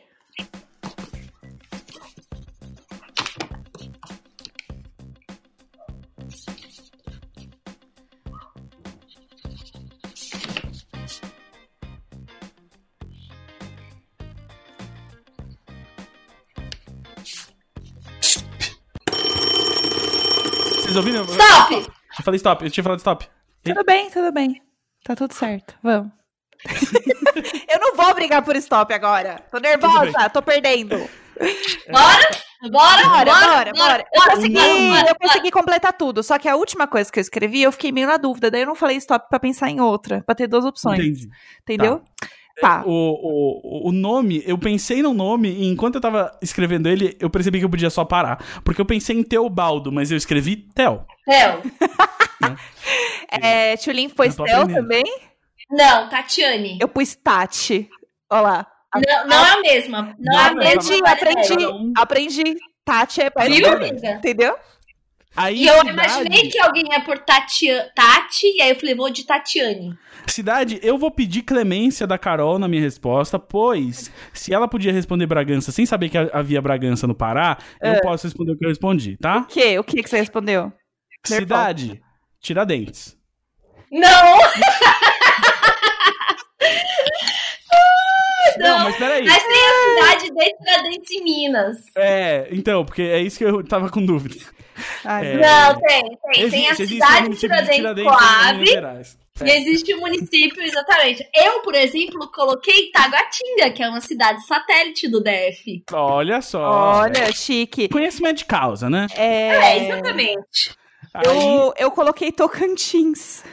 Ouviram? Stop! Eu falei stop, eu tinha falado stop. Tudo bem, tudo bem. Tá tudo certo. Vamos. *laughs* Eu não vou brigar por stop agora. Tô nervosa, tô perdendo. Bora? Bora, Bora, bora, bora. Eu bora, consegui, bora, bora, eu consegui completar tudo. Só que a última coisa que eu escrevi, eu fiquei meio na dúvida. Daí eu não falei stop pra pensar em outra, pra ter duas opções. Entendi. Entendeu? Tá. O, o, o nome, eu pensei no nome e enquanto eu tava escrevendo ele, eu percebi que eu podia só parar. Porque eu pensei em Teobaldo, mas eu escrevi Tel. Theo. *laughs* É, Eu tô Tel também. Não, Tatiane. Eu pus Tati. Olha lá. Não, não é a mesma. Não, é a Não, mesma. Aprendi, Maria aprendi. Um. Aprendi. Tati é amiga? Entendeu? Aí, E eu cidade, imaginei que alguém ia por Tatia- Tati, e aí eu falei, vou de Tatiane. cidade, eu vou pedir clemência da Carol na minha resposta, pois se ela podia responder Bragança sem saber que havia Bragança no Pará, É. eu posso responder o que eu respondi, tá? O quê? O que, que você respondeu? Cidade, Tiradentes. Não! *laughs* Não, mas peraí. Mas tem a cidade de Tiradentes em Minas. É, então, porque é isso que eu tava com dúvida. Ai, É. meu Deus. Não, tem, tem. tem a Existe- existe o cidade de Tiradentes e existe o município, exatamente. Eu, por exemplo, coloquei Taguatinga, que é uma cidade satélite do DF. Olha só. Olha, chique. Conhecimento de causa, né? É, É, exatamente. Aí, eu, eu coloquei Tocantins.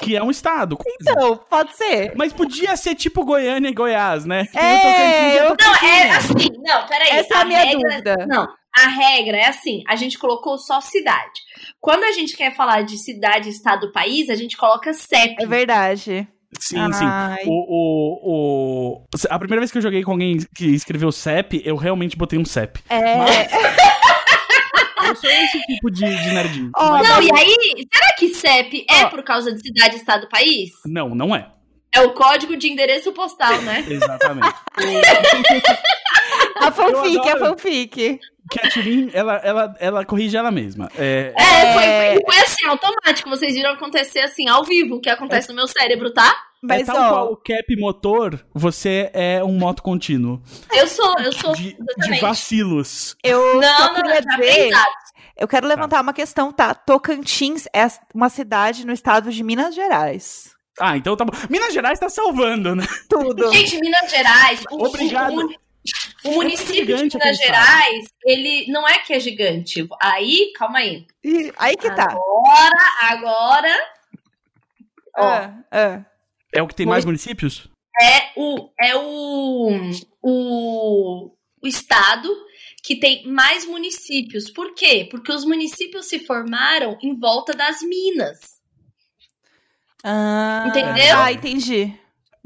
que é um estado. Então, pode ser. Mas podia ser tipo Goiânia e Goiás, né? Tem É, Tocantins e eu- Não, é assim. Não, peraí. Essa é a minha regra- dúvida. Não, a regra é assim: a gente colocou só cidade. Quando a gente quer falar de cidade, estado, país, a gente coloca CEP. É verdade. Sim, sim. Ai. O, o, o... A primeira vez que eu joguei com alguém que escreveu CEP, eu realmente botei um CEP. É, *laughs* Eu sou esse tipo de, de nerdinho. Mas- Não, e aí, será que CEP é Ó. por causa de cidade, estado, país? Não, não é. É o código de endereço postal, né? Exatamente. *laughs* a fanfic, a fanfic. que a Turin, ela, ela, ela corrige ela mesma. É, É, foi, É. foi, foi assim, automático. Vocês viram acontecer assim, ao vivo, o que acontece no meu cérebro, tá? Mas, é tal ó, qual o cap motor, você é um moto contínuo. Eu sou, eu sou. De, de vacilos. eu Não, não, não, dizer... aprendizado. Eu quero levantar uma questão, tá? Tocantins é uma cidade no estado de Minas Gerais. Ah, então tá bom. Minas Gerais tá salvando, né? Tudo. Gente, Minas Gerais. Obrigado. O, o município de gigante Minas Gerais, ele não é que é gigante. Aí, calma aí. E aí que tá. Agora, agora ó. Ah, ah. É o que tem mais municípios? é o é o, o o estado que tem mais municípios. Por quê? Porque os municípios se formaram em volta das minas. Ah, Entendeu? Ah, entendi.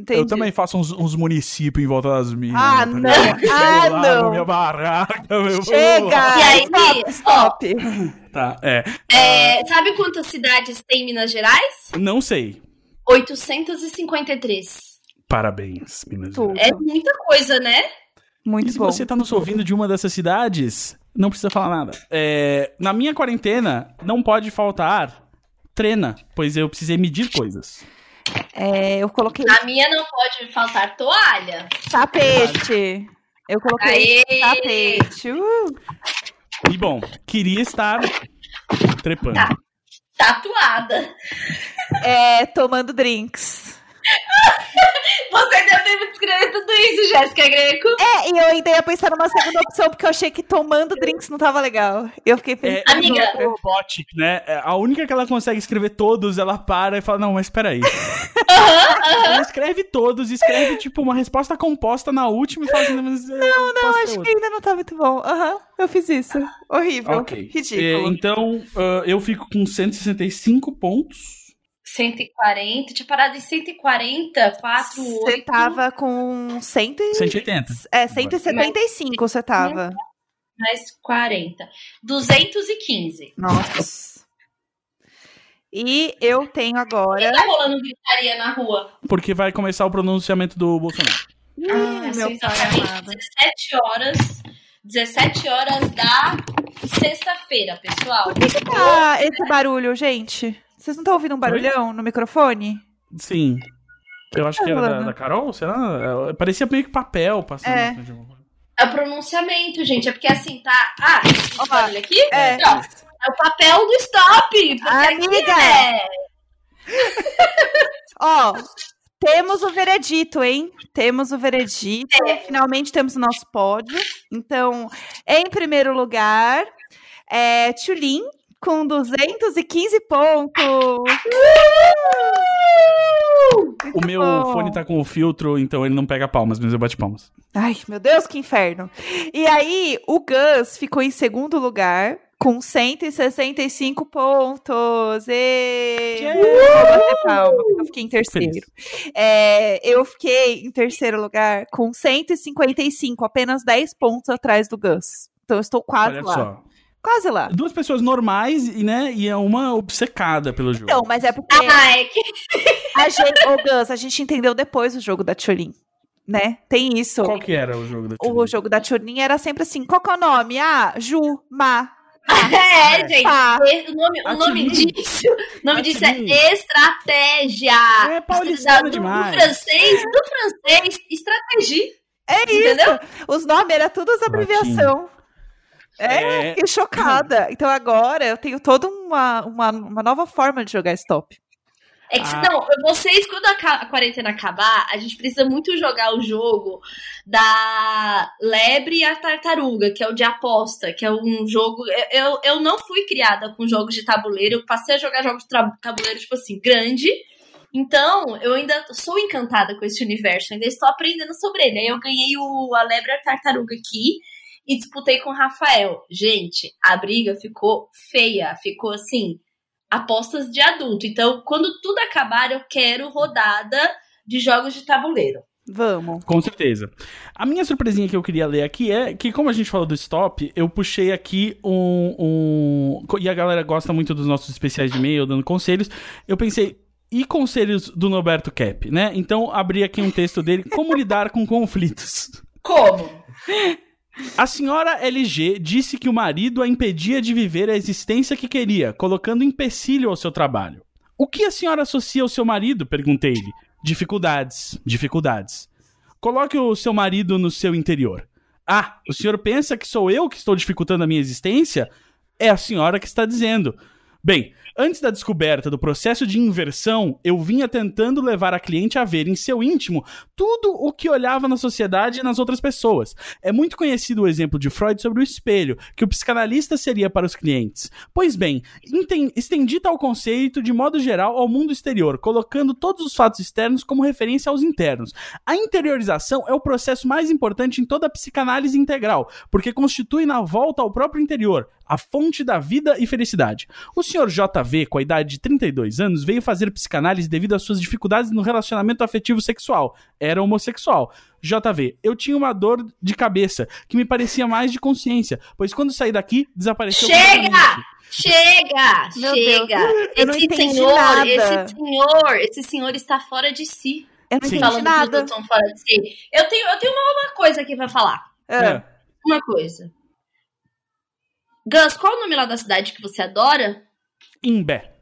Entendi. Eu também faço uns, uns municípios em volta das minas. Ah, tá não. Ah, não. minha barraca, meu Chega! E aí, stop, stop. Tá, é. É, sabe quantas cidades tem em Minas Gerais? Não sei. 853. Parabéns, Minas Tudo. Gerais. É muita coisa, né? Muito E se bom. você tá nos ouvindo de uma dessas cidades, não precisa falar nada. É, na minha quarentena, não pode faltar trena, pois eu precisei medir coisas. É, eu coloquei Na minha não pode faltar toalha. tapete. Eu coloquei Aê! tapete. Uh. E bom, queria estar trepando. Tá. Tatuada. É, tomando drinks. Você deu tempo de escrever tudo isso, Jéssica Greco. É, e eu ainda ia pensar numa segunda opção, porque eu achei que tomando drinks não tava legal. Eu fiquei pensando. É, Amiga. é robotic, né? É, A única que ela consegue escrever todos, ela para e fala, não, mas peraí. *laughs* Então escreve todos, escreve tipo uma resposta composta na última e faz. Não, Não, acho que ainda não tá muito bom. Aham, eu fiz isso. Horrível. Ok. Ridículo. É, então, ah, eu fico com 165 pontos. 140, tinha parado em 140, 4, Você 8. tava com 100 e... 180. É, 175 você tava. Mais 40. 215. Nossa. E eu tenho agora... Quem tá rolando gritaria na rua? Porque vai começar o pronunciamento do Bolsonaro. Ah, meu pai sexta-feira, amado. 17 horas. 17 horas da sexta-feira, pessoal. Por que, que tá esse barulho, gente? Vocês não estão ouvindo um barulhão no microfone? Sim. Eu acho que era da, falando? da Carol, será? É, Parecia meio que papel passando. É. coisa. É o pronunciamento, gente. É porque assim, tá. Ah, Ó, barulho aqui? é. Não, é o papel do stop. Porque Amiga. aqui é. *laughs* Ó, temos o veredito, hein? Temos o veredito. Finalmente temos o nosso pódio. Então, em primeiro lugar, é Tulin com 215 pontos. O meu bom. fone tá com o filtro, então ele não pega palmas, mas eu bate palmas. Ai, meu Deus, que inferno. E aí, o Gus ficou em segundo lugar com 165 pontos. E... Vou bater palma, eu fiquei em terceiro. É, eu fiquei em terceiro lugar com 155, apenas 10 pontos atrás do Gus. Então eu estou quase Olha lá. só. Quase lá. Duas pessoas normais e, né, e é uma obcecada pelo jogo. Então, mas é porque Ah, é que *laughs* a gente, ô Gus, a gente entendeu depois o jogo da Tchulin, né? Tem isso. Qual que era o jogo da O Tilly? jogo da Tchulin era sempre assim, qual que é o nome? Ah, Ju, Ma, *laughs* É, gente. Pá. O nome, o nome disso, o nome disso é estratégia. É paulistano do, demais. Do francês, do francês, estratégia. É Entendeu? isso. Os nomes eram tudo as abreviação. É, É. fiquei chocada. Então agora eu tenho toda uma, uma, uma nova forma de jogar stop. É que, Ah. não, vocês, quando a, quarentena acabar, a gente precisa muito jogar o jogo da Lebre e a Tartaruga, que é o de aposta, que é um jogo. eu- Eu, eu não fui criada com jogos de tabuleiro, eu passei a jogar jogos de tabuleiro, tipo assim, grande. Então, eu ainda sou encantada com esse universo, ainda estou aprendendo sobre ele. Aí eu ganhei o a Lebre e a Tartaruga aqui e disputei com o Rafael. Gente, a briga ficou feia, ficou assim, apostas de adulto. Então, quando tudo acabar, eu quero rodada de jogos de tabuleiro. Vamos. Com certeza. A minha surpresinha que eu queria ler aqui é que, como a gente falou do stop, eu puxei aqui um. um- e a galera gosta muito dos nossos especiais de e-mail, dando conselhos. Eu pensei. E conselhos do Norberto Cap, né? Então, abri aqui um texto dele, Como lidar com conflitos. Como? *laughs* A senhora LG disse que o marido a impedia de viver a existência que queria, colocando empecilho ao seu trabalho. O que a senhora associa ao seu marido? Perguntei-lhe. Dificuldades, dificuldades. Coloque o seu marido no seu interior. Ah, o senhor pensa que sou eu que estou dificultando a minha existência? É a senhora que está dizendo. Bem, antes da descoberta do processo de inversão, eu vinha tentando levar a cliente a ver em seu íntimo tudo o que olhava na sociedade e nas outras pessoas. É muito conhecido o exemplo de Freud sobre o espelho, que o psicanalista seria para os clientes. Pois bem, estendi tal conceito de modo geral ao mundo exterior, colocando todos os fatos externos como referência aos internos. A interiorização é o processo mais importante em toda a psicanálise integral, porque constitui na volta ao próprio interior, a fonte da vida e felicidade. O Sr. JV, com a idade de 32 anos, veio fazer psicanálise devido às suas dificuldades no relacionamento afetivo sexual. Era homossexual. JV, eu tinha uma dor de cabeça que me parecia mais de consciência, pois quando saí daqui, desapareceu. Chega! Chega! Meu chega! eu não Esse senhor, nada. esse senhor, esse senhor está fora de si. Eu não Sim. entendi Falando nada. estão fora de si. Eu tenho, eu tenho uma, uma coisa aqui pra falar. Ah, É. Uma coisa. Gus, qual o nome lá da cidade que você adora? Imbé.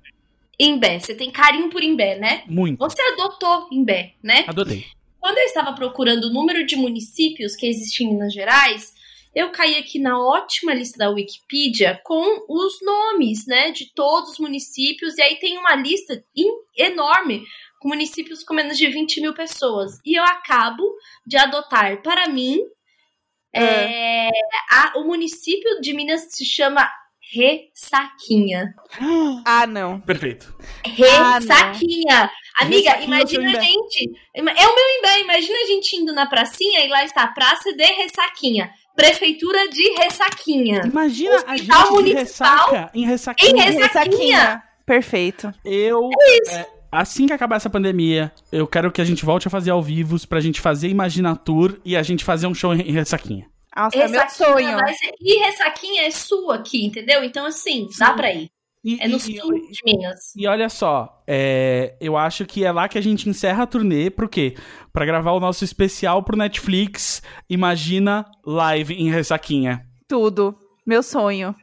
Imbé. Você tem carinho por Imbé, né? Muito. Você adotou Imbé, né? Adotei. Quando eu estava procurando o número de municípios que existem em Minas Gerais, eu caí aqui na ótima lista da Wikipedia com os nomes, né, de todos os municípios, e aí tem uma lista in- enorme com municípios com menos de 20 mil pessoas. E eu acabo de adotar para mim é, a- o município de Minas que se chama ressaquinha. Ah, não. Perfeito. Ressaquinha. Amiga, Ressaquinha é imagina a gente. É o meu Imbé. Imagina a gente indo na pracinha e lá está a Praça de Ressaquinha. Prefeitura de Ressaquinha. Imagina a gente Hospital municipal ressaca em ressaquinha. em Ressaquinha. Perfeito. Eu, é, assim que acabar essa pandemia, eu quero que a gente volte a fazer ao vivo pra gente fazer Imagina Tour e a gente fazer um show em em ressaquinha. Nossa, é meu sonho. ser- E Ressaquinha é sua aqui, entendeu? Então, assim, dá pra ir. E, É no e- sul de Minas. E olha só, é, eu acho que é lá que a gente encerra a turnê, por quê? Pra gravar o nosso especial pro Netflix, Imagina Live em Ressaquinha. Tudo. Meu sonho.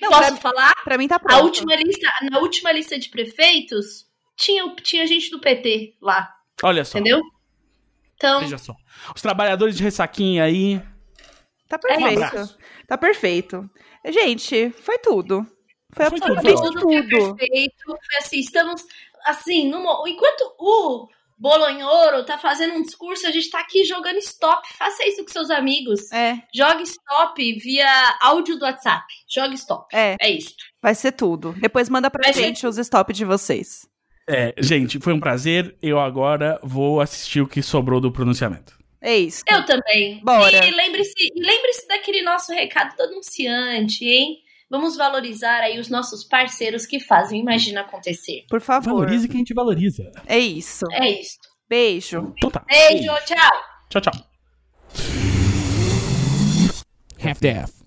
Não, Posso pra, falar? pra mim tá A pronto. última lista, na última lista de prefeitos, tinha, tinha gente do PT lá, Olha só, entendeu? Então, veja só. Os trabalhadores de Ressaquinha aí, Tá É um perfeito. abraço. tá perfeito. Gente, foi tudo. Foi Foi absolutamente tudo tudo. foi perfeito. Foi assim, estamos assim, numa- enquanto o Bolonhoro tá fazendo um discurso, a gente tá aqui jogando stop. Faça isso com seus amigos. É, Jogue stop via áudio do WhatsApp. Jogue stop. é, É isso. vai ser tudo. Depois manda pra Vai ser gente os stop de vocês. é, gente, foi um prazer. Eu agora vou assistir o que sobrou do pronunciamento. É isso. Eu também. Bora. E lembre-se, lembre-se daquele nosso recado do anunciante, hein? Vamos valorizar aí os nossos parceiros que fazem Imagina acontecer. Por favor. Valorize quem te valoriza. É isso. É isso. Beijo. Então tá. Beijo, tchau. Tchau, tchau. Half-Death.